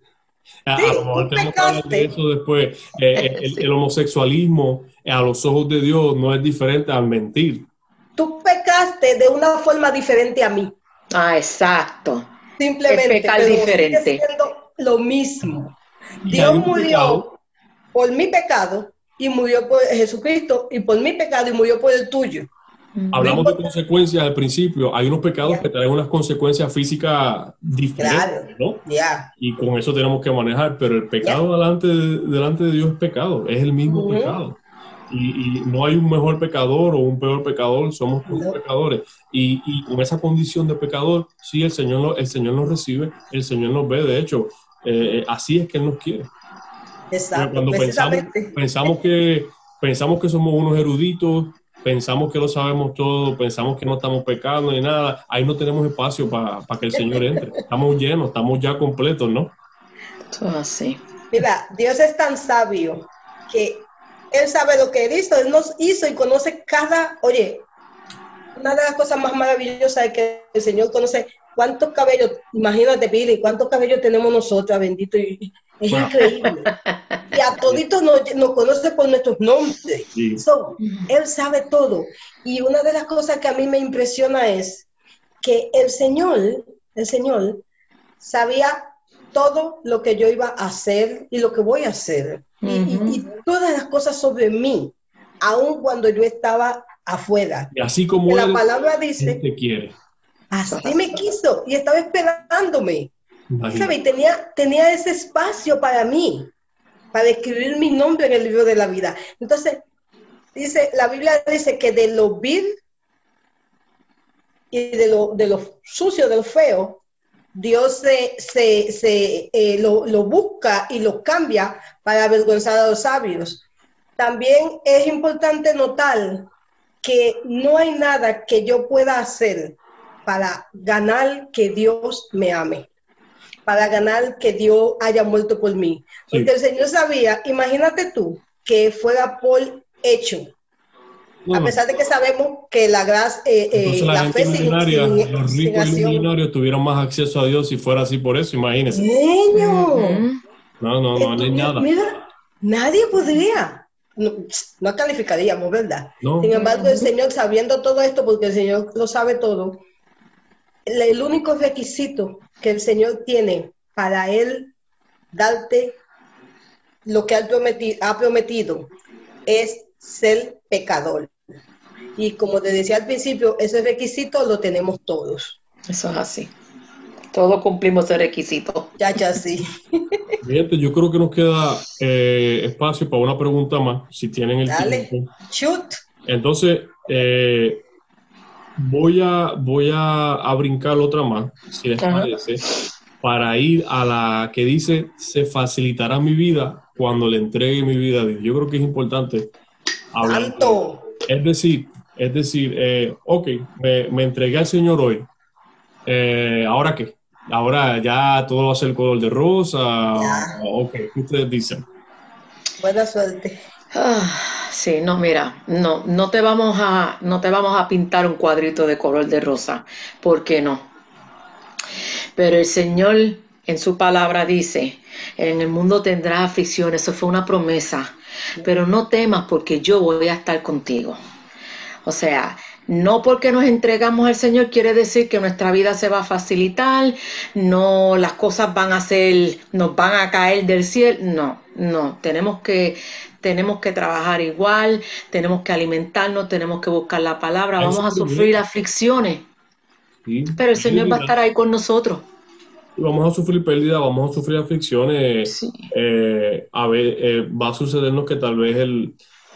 A, lo mejor tenemos que hablar de eso después. Eh, el, homosexualismo a los ojos de Dios no es diferente al mentir. Tú pecaste de una forma diferente a mí. Ah, exacto. Simplemente. pecar diferente. lo mismo. Dios murió por mi pecado y murió por Jesucristo y por mi pecado y murió por el tuyo. Hablamos de consecuencias al principio. Hay unos pecados que traen unas consecuencias físicas diferentes, ¿no? Y con eso tenemos que manejar. Pero el pecado delante, de, delante de Dios es pecado, es el mismo pecado. Y, no hay un mejor pecador o un peor pecador, somos todos pecadores. Y, y, con esa condición de pecador, sí, el Señor, el Señor nos recibe, el Señor nos ve. De hecho, eh, así es que Él nos quiere. Exacto. Cuando pensamos, pensamos, que, pensamos que somos unos eruditos, pensamos que lo sabemos todo, pensamos que no estamos pecando ni nada, ahí no tenemos espacio para que el Señor entre. Estamos llenos, estamos ya completos, ¿no? Todo así. Mira, Dios es tan sabio que Él sabe lo que hizo, Él nos hizo y conoce cada, oye, una de las cosas más maravillosas es que el Señor conoce cuántos cabellos, imagínate, Billy, cuántos cabellos tenemos nosotros, bendito, es increíble. y a toditos nos, conoce por nuestros nombres. él sabe todo. Y una de las cosas que a mí me impresiona es que el Señor, el Señor, sabía todo lo que yo iba a hacer y lo que voy a hacer. y, todas las cosas sobre mí, aun cuando yo estaba afuera. Y así como la palabra dice, te quiere. Así me quiso y estaba esperándome. Y tenía, tenía ese espacio para mí para escribir mi nombre en el libro de la vida. Entonces, dice, la Biblia dice que de lo vil y de lo, de lo sucio, de lo feo, Dios se, se, eh, lo, lo, busca y lo cambia para avergonzar a los sabios. También es importante notar que no hay nada que yo pueda hacer para ganar que Dios me ame para ganar que Dios haya muerto por mí. Porque el Señor sabía, imagínate tú, que fuera por hecho. A pesar de que sabemos que la gracia, eh, eh, la, fe sin, los ricos y millonarios tuvieron más acceso a Dios si fuera así por eso, imagínense. Niño. No, no, no, no hay nada. Mira, nadie podría. No, no calificaríamos, ¿verdad? Sin embargo, el Señor, sabiendo todo esto, porque el Señor lo sabe todo, el único requisito que el Señor tiene para Él darte lo que ha prometido es ser pecador. Y como te decía al principio, ese requisito lo tenemos todos. Eso es así. Todos cumplimos ese requisito. Ya, ya, sí. yo creo que nos queda eh, espacio para una pregunta más, si tienen el Dale. Shoot. Entonces, eh, voy a, voy a, brincar otra más, si les parece, para ir a la que dice, se facilitará mi vida cuando le entregue mi vida a Dios. Yo creo que es importante hablar. Es decir, es decir, eh, ok, me, entregué al Señor hoy. Eh, ¿Ahora qué? Ahora ya todo va a ser color de rosa. Ok, ¿qué ustedes dicen? Buena suerte. Ah. Sí, no, mira, no, no te vamos a, no te vamos a pintar un cuadrito de color de rosa, ¿por qué no? Pero el Señor en su palabra dice, en el mundo tendrás aflicción, eso fue una promesa, pero no temas porque yo voy a estar contigo. O sea, No porque nos entregamos al Señor quiere decir que nuestra vida se va a facilitar, no las cosas van a ser, nos van a caer del cielo. No, no, tenemos que tenemos que trabajar igual, tenemos que alimentarnos, tenemos que buscar la palabra, vamos a sufrir aflicciones. Pero el Señor va a estar ahí con nosotros. Vamos a sufrir pérdida, vamos a sufrir aflicciones. Eh, a ver, eh, va a sucedernos que tal vez el,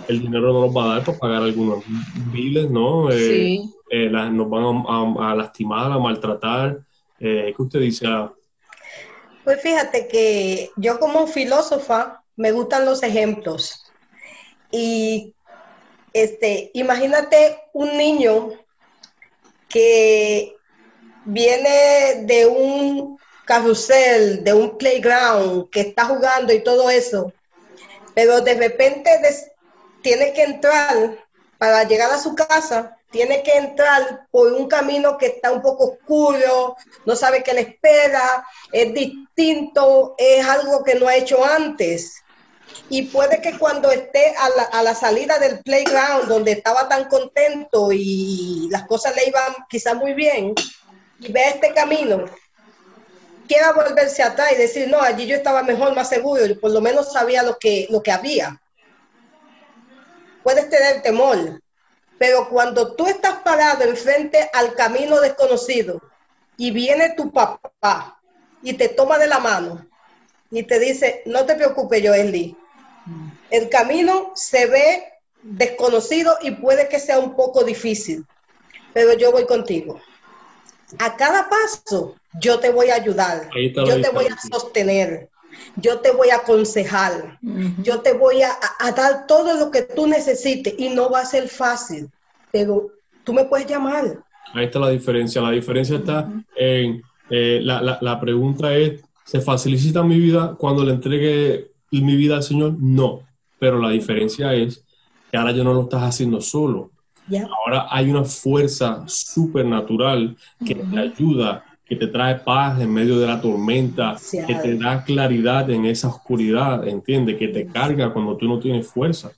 dinero no nos va a dar para pagar algunos biles, ¿no? Eh, nos van a, lastimar, a maltratar. ¿Qué usted dice? Ah, pues fíjate que yo como filósofa me gustan los ejemplos. Y este, imagínate un niño que viene de un carrusel, de un playground, que está jugando y todo eso, pero de repente tiene que entrar para llegar a su casa, tiene que entrar por un camino que está un poco oscuro, no sabe qué le espera, es distinto, es algo que no ha hecho antes. Y puede que cuando esté a la, salida del playground, donde estaba tan contento y las cosas le iban quizá muy bien, y ve este camino, quiera volverse atrás y decir, no, allí yo estaba mejor, más seguro, y por lo menos sabía lo que, lo que había. Puedes tener temor, pero cuando tú estás parado enfrente al camino desconocido y viene tu papá y te toma de la mano y te dice, no te preocupes, Joely, el camino se ve desconocido y puede que sea un poco difícil, pero yo voy contigo a cada paso yo te voy a ayudar, yo te voy a sostener, yo te voy a aconsejar, yo te voy a, dar todo lo que tú necesites y no va a ser fácil, pero tú me puedes llamar. Ahí está la diferencia. La diferencia está en, eh, la, la, pregunta es, ¿se facilita mi vida cuando le entregue mi vida al Señor? No, pero la diferencia es que ahora yo no lo estás haciendo solo Ahora hay una fuerza supernatural que te ayuda, que te trae paz en medio de la tormenta, que te da claridad en esa oscuridad, ¿entiendes? Que te carga cuando tú no tienes fuerza.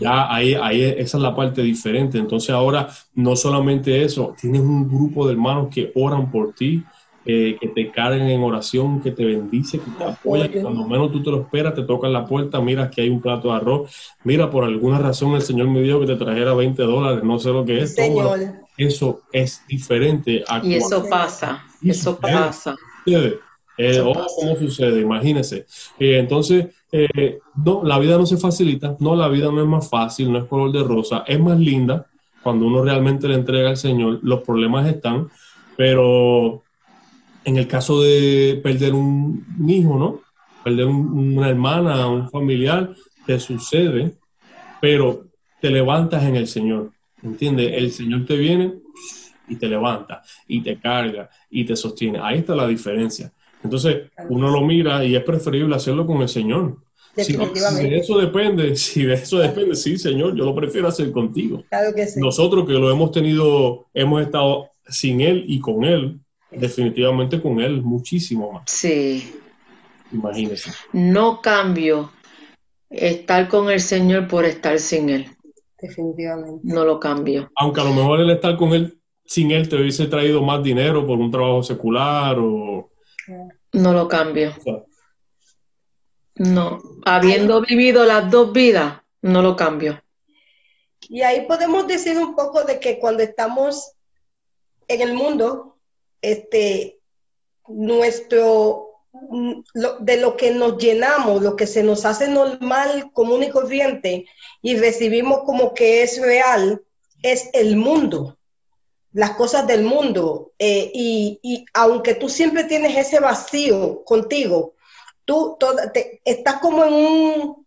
Ya ahí, ahí esa es la parte diferente. Entonces ahora no solamente eso, tienes un grupo de hermanos que oran por ti, que te carguen en oración, que te bendice, que te apoya, que cuando menos tú te lo esperas, te tocan la puerta, mira que hay un plato de arroz, mira, por alguna razón el Señor me dijo que te trajera 20 dólares, no sé lo que es. Eso es diferente a Y eso pasa, eso pasa. Eh, ¿Cómo sucede? Imagínese. Eh, entonces, eh, no, la vida no se facilita, no, la vida no es más fácil, no es color de rosa, es más linda cuando uno realmente le entrega al Señor. Los problemas están, pero en el caso de perder un, hijo, ¿no? Perder una hermana, un familiar, te sucede, pero te levantas en el Señor, ¿entiendes? El Señor te viene y te levanta, y te carga, y te sostiene. Ahí está la diferencia. Entonces, uno lo mira y es preferible hacerlo con el Señor. Si de eso depende, si de eso depende, sí, Señor, yo lo prefiero hacer contigo. Claro que sí. Nosotros que lo hemos tenido, hemos estado sin Él y con Él, definitivamente con él muchísimo más. Sí. Imagínese. No cambio estar con el Señor por estar sin él. Definitivamente. No lo cambio. Aunque a lo mejor el estar con él sin él te hubiese traído más dinero por un trabajo secular o... No lo cambio. no, habiendo vivido las dos vidas, no lo cambio. Y ahí podemos decir un poco de que cuando estamos en el mundo, este, nuestro, de lo que nos llenamos, lo que se nos hace normal, común y corriente, y recibimos como que es real, es el mundo, las cosas del mundo. Eh, y, aunque tú siempre tienes ese vacío contigo, tú estás como en un...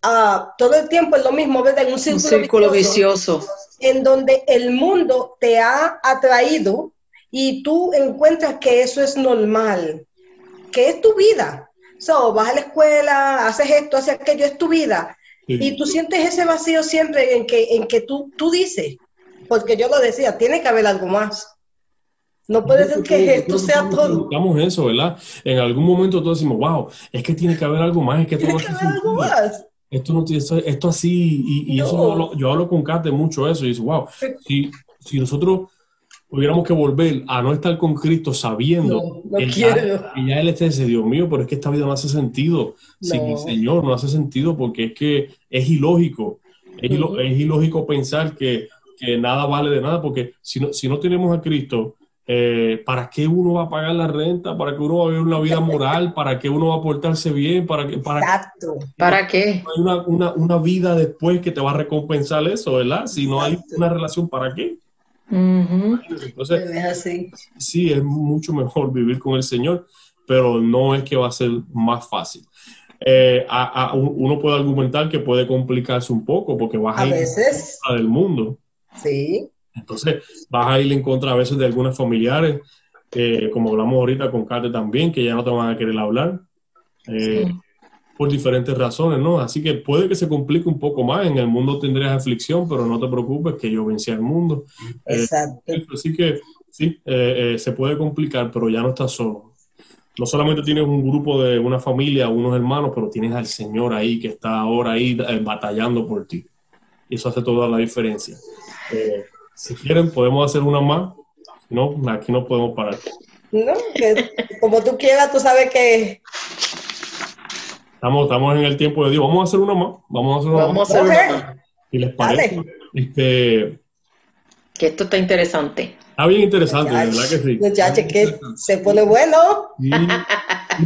Ah, todo el tiempo es lo mismo, ¿verdad? En un círculo, vicioso, En donde el mundo te ha atraído y tú encuentras que eso es normal, que es tu vida. So, vas a la escuela, haces esto, haces aquello, es tu vida. Y tú sientes ese vacío siempre en que, en que tú, tú dices, porque yo lo decía, tiene que haber algo más. No puede ser que esto sea todo. Buscamos eso, ¿verdad? En algún momento todos decimos, wow, es que tiene que haber algo más, es que tiene que haber algo más. esto no tiene, esto, así, y, eso yo, hablo con Kate mucho eso, y dice, wow, si, si nosotros hubiéramos que volver a no estar con Cristo sabiendo que, ya, Él está ese Dios mío, pero es que esta vida no hace sentido sin el Señor, no hace sentido porque es que es ilógico, es, ilógico pensar que, que, nada vale de nada, porque si no, si no tenemos a Cristo, eh, ¿para qué uno va a pagar la renta? ¿Para qué uno va a vivir una vida moral? ¿Para qué uno va a portarse bien? ¿Para qué? Para, Exacto. ¿Para qué? Hay una, una, una, vida después que te va a recompensar eso, ¿verdad? Si no hay una relación, ¿para qué? Entonces, sí, es mucho mejor vivir con el Señor, pero no es que va a ser más fácil. Eh, uno puede argumentar que puede complicarse un poco porque vas a, ir veces. del mundo. Sí. Entonces, vas a ir en contra a veces de algunos familiares, como hablamos ahorita con Kate también, que ya no te van a querer hablar. Eh, por diferentes razones, ¿no? Así que puede que se complique un poco más. En el mundo tendrías aflicción, pero no te preocupes que yo vencí al mundo. Eh, Exacto. así que sí, eh, se puede complicar, pero ya no estás solo. No solamente tienes un grupo de una familia, unos hermanos, pero tienes al Señor ahí que está ahora ahí batallando por ti. Y eso hace toda la diferencia. Si quieren, podemos hacer una más. No, aquí no podemos parar. No, como tú quieras, tú sabes que... Estamos, estamos en el tiempo de Dios. Vamos a hacer una más. Vamos a hacer una Vamos más. A hacer una ¿Y les parece? Este... Que esto está interesante. Está bien interesante, ¿verdad que sí? Muchachos, que se pone bueno. Y,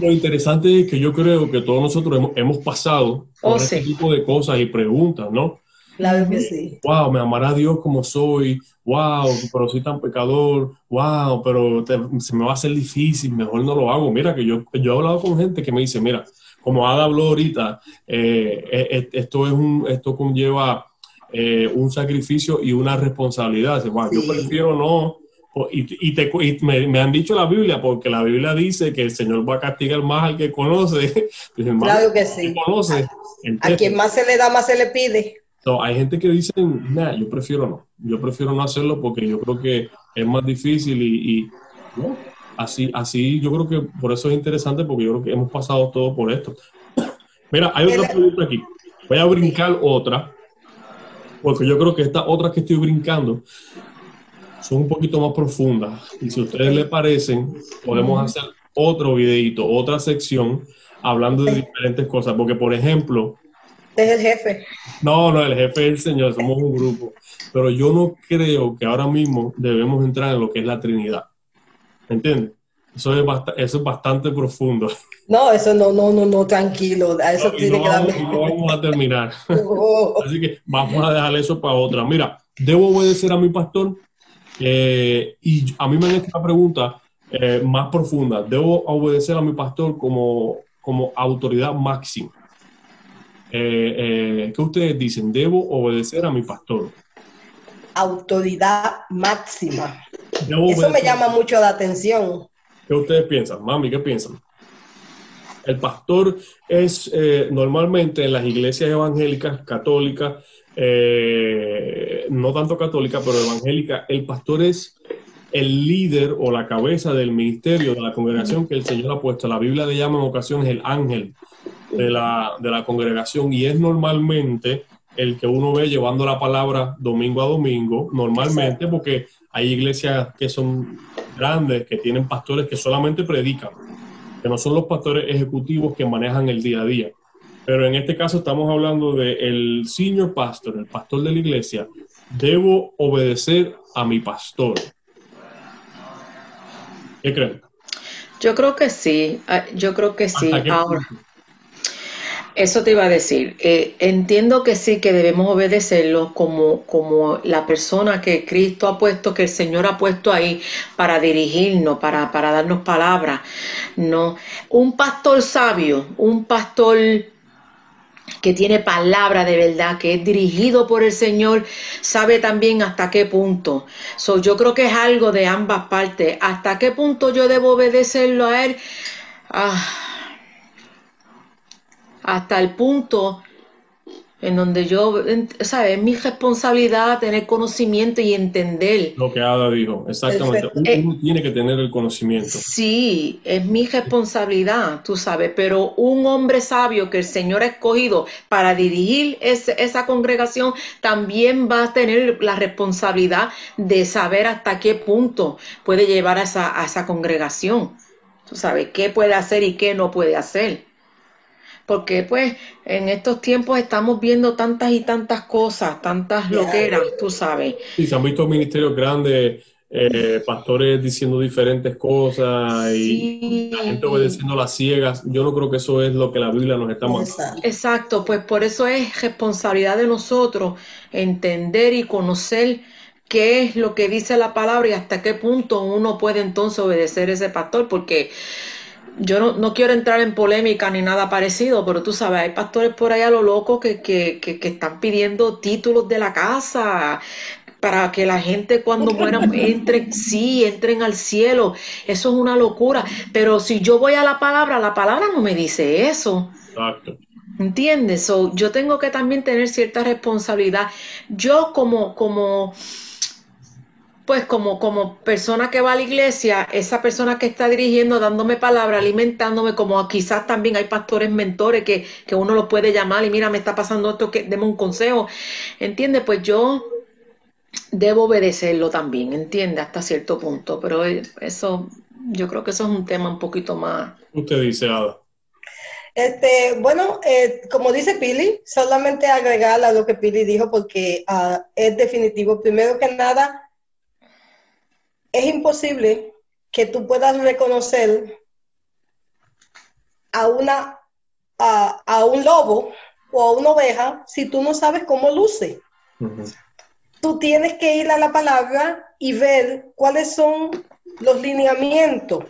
lo interesante es que yo creo que todos nosotros hemos, hemos pasado por oh, este tipo de cosas y preguntas, ¿no? Claro que sí. Wow, me amará Dios como soy. Wow, pero soy tan pecador. Wow, pero se me va a hacer difícil. Mejor no lo hago. Mira, que yo, yo he hablado con gente que me dice, mira, como Ada habló ahorita, eh, eh, eh, esto, es un, esto conlleva un sacrificio y una responsabilidad. Wow, Yo prefiero no. Y, y, te, me, han dicho la Biblia, porque la Biblia dice que el Señor va a castigar más al que conoce. claro que sí. Conoce. a quien más se le da, más se le pide hay gente que dice, nah, yo prefiero no, yo prefiero no hacerlo porque yo creo que es más difícil y, así, así yo creo que por eso es interesante porque yo creo que hemos pasado todo por esto. Mira, hay otra pregunta aquí. Voy a brincar otra, porque yo creo que estas otras que estoy brincando son un poquito más profundas. Y si a ustedes les parecen, podemos hacer otro videito, otra sección, hablando de diferentes cosas. Porque, por ejemplo, es el jefe. No, no, el jefe es el Señor, somos un grupo. Pero yo no creo que ahora mismo debemos entrar en lo que es la Trinidad. ¿Entiendes? Eso es, eso es bastante profundo. No, eso no, no, no, no, tranquilo. eso tiene que vamos, no vamos a terminar. Así que vamos a dejar eso para otra. Mira, ¿debo obedecer a mi pastor? Eh, y a mí me han hecho una pregunta eh, más profunda. ¿Debo obedecer a mi pastor como, como autoridad máxima? Eh, eh, ¿qué ustedes dicen? ¿Debo obedecer a mi pastor? Autoridad máxima. Eso me llama mucho la atención. ¿Qué ustedes piensan? Mami, ¿qué piensan? El pastor es eh, normalmente en las iglesias evangélicas, católicas, no tanto católica, pero evangélica, el pastor es el líder o la cabeza del ministerio de la congregación que el Señor ha puesto. La Biblia le llama en ocasiones el ángel de la, de la congregación y es normalmente el que uno ve llevando la palabra domingo a domingo, normalmente porque hay iglesias que son grandes, que tienen pastores que solamente predican, que no son los pastores ejecutivos que manejan el día a día. Pero en este caso estamos hablando del el senior pastor, el pastor de la iglesia. Debo obedecer a mi pastor. ¿Qué creen? Yo creo que sí, ah, yo creo que sí. Ahora, eso te iba a decir. Eh, entiendo que sí, que debemos obedecerlo como, como la persona que Cristo ha puesto, que el Señor ha puesto ahí para dirigirnos, para, para darnos palabras. No, un pastor sabio, un pastor que tiene palabra de verdad, que es dirigido por el Señor, sabe también hasta qué punto. So, yo creo que es algo de ambas partes. ¿Hasta qué punto yo debo obedecerlo a Él? Ah, hasta el punto en donde yo, ¿sabes? Es mi responsabilidad tener conocimiento y entender. Lo que Ada dijo, exactamente. Uno, tiene que tener el conocimiento. Sí, es mi responsabilidad, tú sabes, pero un hombre sabio que el Señor ha escogido para dirigir esa congregación también va a tener la responsabilidad de saber hasta qué punto puede llevar a esa, a esa congregación. Tú sabes, qué puede hacer y qué no puede hacer porque pues en estos tiempos estamos viendo tantas y tantas cosas, tantas loqueras, tú sabes. Sí, se han visto ministerios grandes, eh, pastores diciendo diferentes cosas y la gente obedeciendo las ciegas. Yo no creo que eso es lo que la Biblia nos está mostrando. Exacto, pues por eso es responsabilidad de nosotros entender y conocer qué es lo que dice la palabra y hasta qué punto uno puede entonces obedecer a ese pastor, porque yo no, quiero entrar en polémica ni nada parecido, pero tú sabes, hay pastores por ahí a lo loco que, que, que, están pidiendo títulos de la casa para que la gente cuando muera entre, sí, entren al cielo. Eso es una locura. Pero si yo voy a la palabra, la palabra no me dice eso. Exacto. ¿Entiendes? yo tengo que también tener cierta responsabilidad. Yo como, como, pues como, como persona que va a la iglesia, esa persona que está dirigiendo, dándome palabra, alimentándome, como quizás también hay pastores mentores que, que uno lo puede llamar y mira, me está pasando esto, que deme un consejo, ¿entiende? Pues yo debo obedecerlo también, ¿entiende? Hasta cierto punto, pero eso, yo creo que eso es un tema un poquito más. Usted dice, Ada. Este, bueno, eh, como dice Pili, solamente agregar a lo que Pili dijo porque ah, es definitivo. Primero que nada, es imposible que tú puedas reconocer a, una, a, un lobo o a una oveja si tú no sabes cómo luce. Tú tienes que ir a la palabra y ver cuáles son los lineamientos.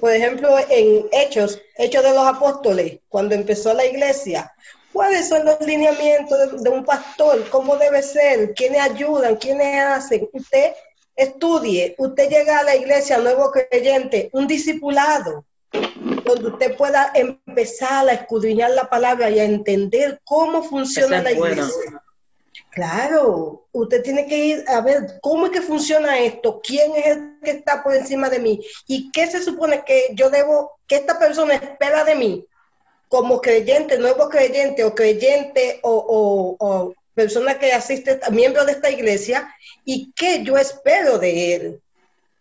Por ejemplo, en Hechos, Hechos de los Apóstoles, cuando empezó la iglesia, ¿cuáles son los lineamientos de, de un pastor? ¿Cómo debe ser? ¿Quiénes ayudan? ¿Quiénes hacen? Usted estudie, usted llega a la iglesia nuevo creyente, un discipulado, donde usted pueda empezar a escudriñar la palabra y a entender cómo funciona la iglesia. Claro, usted tiene que ir a ver cómo es que funciona esto, quién es el que está por encima de mí y qué se supone que yo debo, que esta persona espera de mí como creyente, nuevo creyente o creyente o, persona que asiste, miembro de esta iglesia, y qué yo espero de él.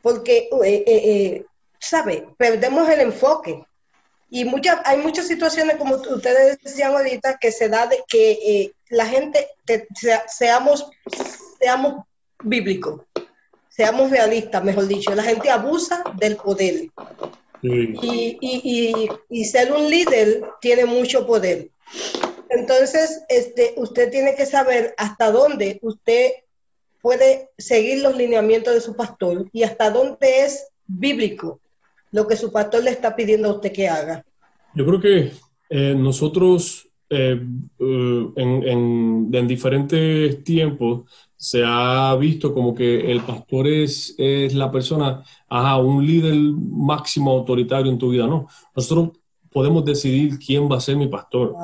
Porque, eh, eh, eh, ¿sabe? Perdemos el enfoque. Y muchas, hay muchas situaciones, como ustedes decían ahorita, que se da de que la gente, seamos, seamos bíblicos, seamos realistas, mejor dicho. La gente abusa del poder. Y, y, y ser un líder tiene mucho poder. Entonces, este, usted tiene que saber hasta dónde usted puede seguir los lineamientos de su pastor y hasta dónde es bíblico lo que su pastor le está pidiendo a usted que haga. Yo creo que eh, nosotros eh, eh, en, en, diferentes tiempos se ha visto como que el pastor es, es la persona, ajá, un líder máximo autoritario en tu vida, no. Nosotros podemos decidir quién va a ser mi pastor.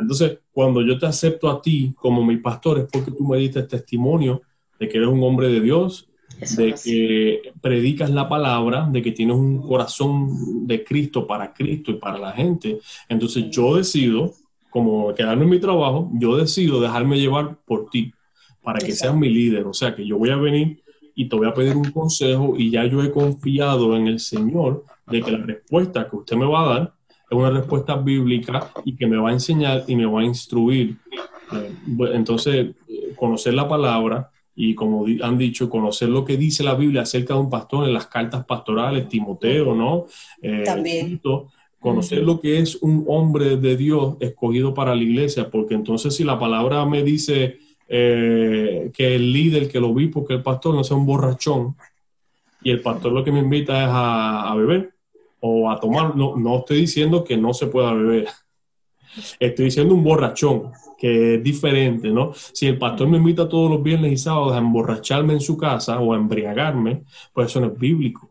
Entonces, cuando yo te acepto a ti como mi pastor es porque tú me diste testimonio de que eres un hombre de Dios, de que predicas la palabra, de que tienes un corazón de Cristo para Cristo y para la gente. Entonces yo decido, como quedarme en mi trabajo, yo decido dejarme llevar por ti para que seas mi líder. O sea, que yo voy a venir y te voy a pedir un consejo y ya yo he confiado en el Señor de que la respuesta que usted me va a dar es una respuesta bíblica y que me va a enseñar y me va a instruir. Eh, entonces, conocer la palabra y como han dicho, conocer lo que dice la Biblia acerca de un pastor en las cartas pastorales, Timoteo, ¿no? Eh, También. conocer lo que es un hombre de Dios escogido para la iglesia, porque entonces si la palabra me dice eh, que el líder, que lo vi, porque el pastor no sea un borrachón, y el pastor lo que me invita es a beber, o a tomar, no, no estoy diciendo que no se pueda beber. Estoy diciendo un borrachón, que es diferente, ¿no? Si el pastor me invita todos los viernes y sábados a emborracharme en su casa o a embriagarme, pues eso no es bíblico.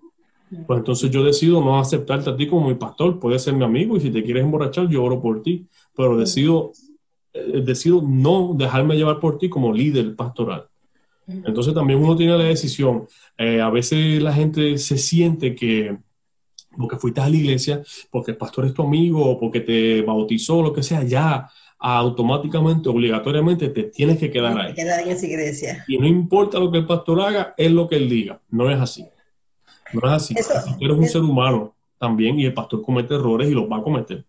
Pues entonces yo decido no aceptarte a ti como mi pastor, puedes ser mi amigo y si te quieres emborrachar, yo oro por ti, pero decido eh, decido no dejarme llevar por ti como líder pastoral. Entonces también uno tiene la decisión. Eh, a veces la gente se siente que porque fuiste a la iglesia, porque el pastor es tu amigo, porque te bautizó, lo que sea, ya automáticamente, obligatoriamente te tienes que quedar ahí. Quedar en esa iglesia. Y no importa lo que el pastor haga, es lo que él diga. No es así. No es así. Tú eres un ser humano también y el pastor comete errores y los va a cometer.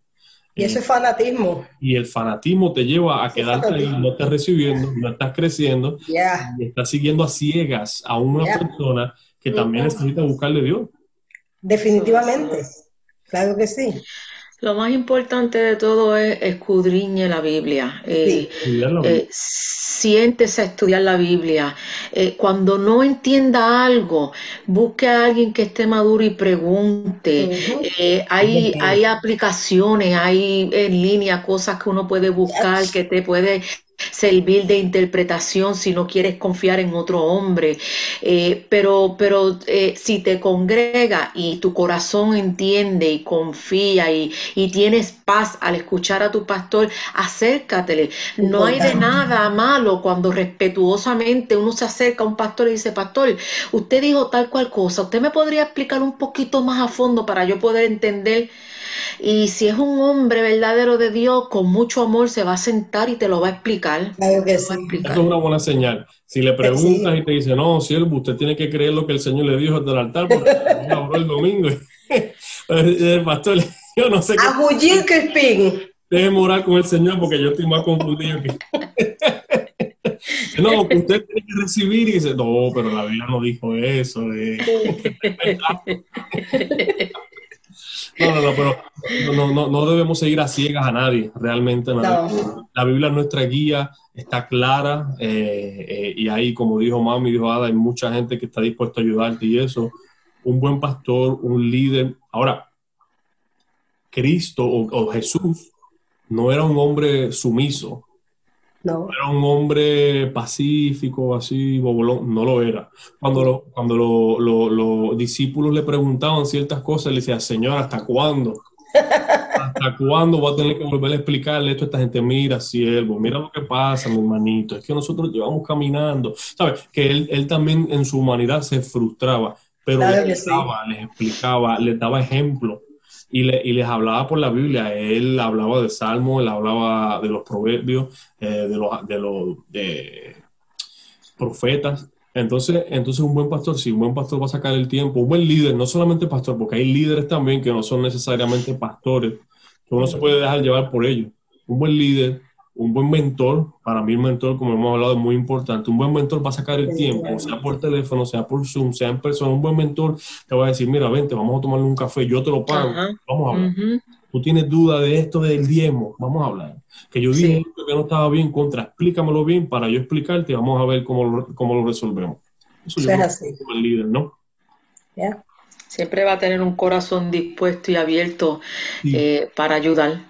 Y eso es fanatismo. Y el fanatismo te lleva a quedarte ahí, no estás recibiendo, no estás creciendo, y estás siguiendo a ciegas a una persona que también necesita buscarle Dios. Definitivamente, claro que sí. Lo más importante de todo es escudriñe la Biblia. Eh, eh, siéntese a estudiar la Biblia. Eh, cuando no entienda algo, busque a alguien que esté maduro y pregunte. hay, hay aplicaciones, hay en línea cosas que uno puede buscar que te puede servir de interpretación si no quieres confiar en otro hombre. Eh, pero pero eh, si te congrega y tu corazón entiende y confía y, y, tienes paz al escuchar a tu pastor, acércatele. No hay de nada malo cuando respetuosamente uno se acerca a un pastor y dice, pastor, usted dijo tal cual cosa, ¿usted me podría explicar un poquito más a fondo para yo poder entender? Y si es un hombre verdadero de Dios, con mucho amor se va a sentar y te lo va a explicar. Claro que Eso es una buena señal. Si le preguntas y te dice, no, siervo, usted tiene que creer lo que el Señor le dijo desde el altar, porque el domingo. el pastor, yo no sé qué. que Crispín. Deje morar con el Señor porque yo estoy más confundido que. no, que usted tiene que recibir y dice, no, pero la Biblia no dijo eso. Eh". No, no, no, pero no, no, no debemos seguir a ciegas a nadie, realmente. La Biblia es nuestra guía, está clara eh, eh, y ahí, como dijo Mami, dijo Ada, hay mucha gente que está dispuesta a ayudarte y eso. Un buen pastor, un líder. Ahora, Cristo o Jesús no era un hombre sumiso, no. Era un hombre pacífico, así, bobolón. No lo era. Cuando, cuando los discípulos le preguntaban ciertas cosas, le decía, Señor, ¿hasta cuándo? ¿Hasta cuándo va a tener que volver a explicarle esto a esta gente? Mira, siervo, mira lo que pasa, mi hermanito. Es que nosotros llevamos caminando. ¿Sabes? Que él, él también en su humanidad se frustraba, pero les, les explicaba, les daba ejemplo y, les hablaba por la Biblia. Él hablaba de Salmo, él hablaba de los proverbios, eh, de los, de profetas. Entonces, entonces un buen pastor, sí, un buen pastor va a sacar el tiempo, un buen líder, no solamente pastor, porque hay líderes también que no son necesariamente pastores, que uno se puede dejar llevar por ellos. Un buen líder un buen mentor, para mí el mentor, como hemos hablado, es muy importante. Un buen mentor va a sacar el tiempo, sea por teléfono, sea por Zoom, sea en persona. Un buen mentor te va a decir, mira, vente, vamos a tomarle un café, yo te lo pago, vamos a hablar. Tú tienes duda de esto del diezmo, vamos a hablar. Que yo dije que no estaba bien contra, explícamelo bien para yo explicarte y vamos a ver cómo lo, cómo lo resolvemos. Eso es así. el líder, ¿no? Siempre va a tener un corazón dispuesto y abierto eh, para ayudar.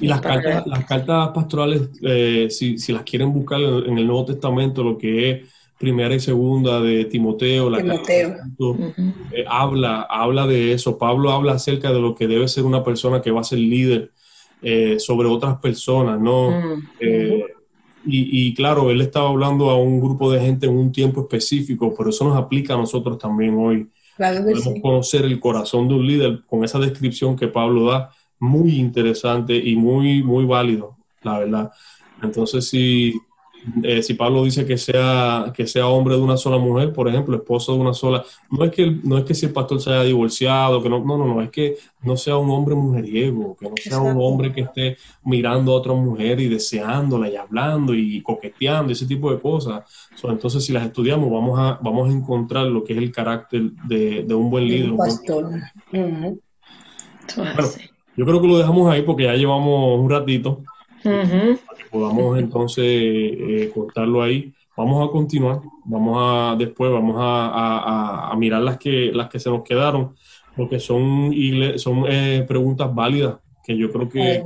Y las cartas, las cartas pastorales, eh, si, las quieren buscar en el Nuevo Testamento, lo que es primera y segunda de Timoteo, la Timoteo. Eh, habla, habla de eso. Pablo habla acerca de lo que debe ser una persona que va a ser líder eh, sobre otras personas, ¿no? y, claro, él estaba hablando a un grupo de gente en un tiempo específico, pero eso nos aplica a nosotros también hoy. Podemos conocer el corazón de un líder con esa descripción que Pablo da muy interesante y muy, muy válido, la verdad. Entonces, si, eh, si Pablo dice que sea, que sea hombre de una sola mujer, por ejemplo, esposo de una sola, no es que, no es que si el pastor se haya divorciado, que no, no, no, no, es que no sea un hombre mujeriego, que no sea un hombre que esté mirando a otra mujer y deseándola y hablando y coqueteando, ese tipo de cosas. entonces, si las estudiamos, vamos a, vamos a encontrar lo que es el carácter de, un buen líder. Un pastor. Yo creo que lo dejamos ahí porque ya llevamos un ratito. Para que podamos entonces eh, cortarlo ahí. Vamos a continuar. Vamos a después vamos a, mirar las que las que se nos quedaron porque son son eh, preguntas válidas que yo creo que,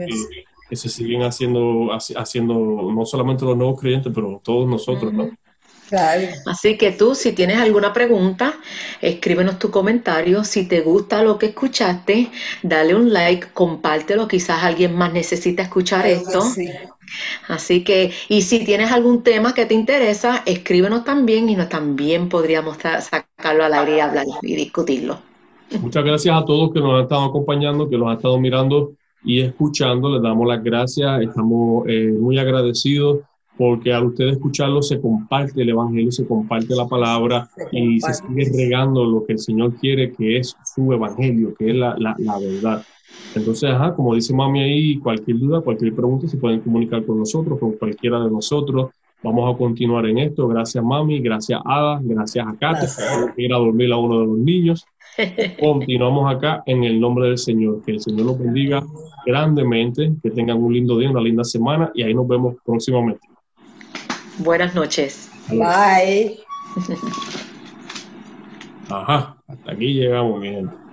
que, se siguen haciendo haciendo no solamente los nuevos creyentes pero todos nosotros, ¿no? Así que tú, si tienes alguna pregunta, escríbenos tu comentario. Si te gusta lo que escuchaste, dale un like, compártelo. Quizás alguien más necesita escuchar esto. Así que, y si tienes algún tema que te interesa, escríbenos también y nos también podríamos sacarlo al aire y hablar y discutirlo. Muchas gracias a todos que nos han estado acompañando, que nos han estado mirando y escuchando. Les damos las gracias. Estamos eh, muy agradecidos porque al ustedes escucharlo se comparte el Evangelio, se comparte la palabra y se sigue regando lo que el Señor quiere, que es su Evangelio, que es la, la, la verdad. Entonces, ajá, como dice mami ahí, cualquier duda, cualquier pregunta se pueden comunicar con nosotros, con cualquiera de nosotros. Vamos a continuar en esto. Gracias, mami. Gracias, Ada. Gracias a Kate. Ir a dormir a uno de los niños. Continuamos acá en el nombre del Señor. Que el Señor los bendiga grandemente. Que tengan un lindo día, una linda semana. Y ahí nos vemos próximamente. Buenas noches. Bye. Ajá. Hasta aquí llegamos, mi gente.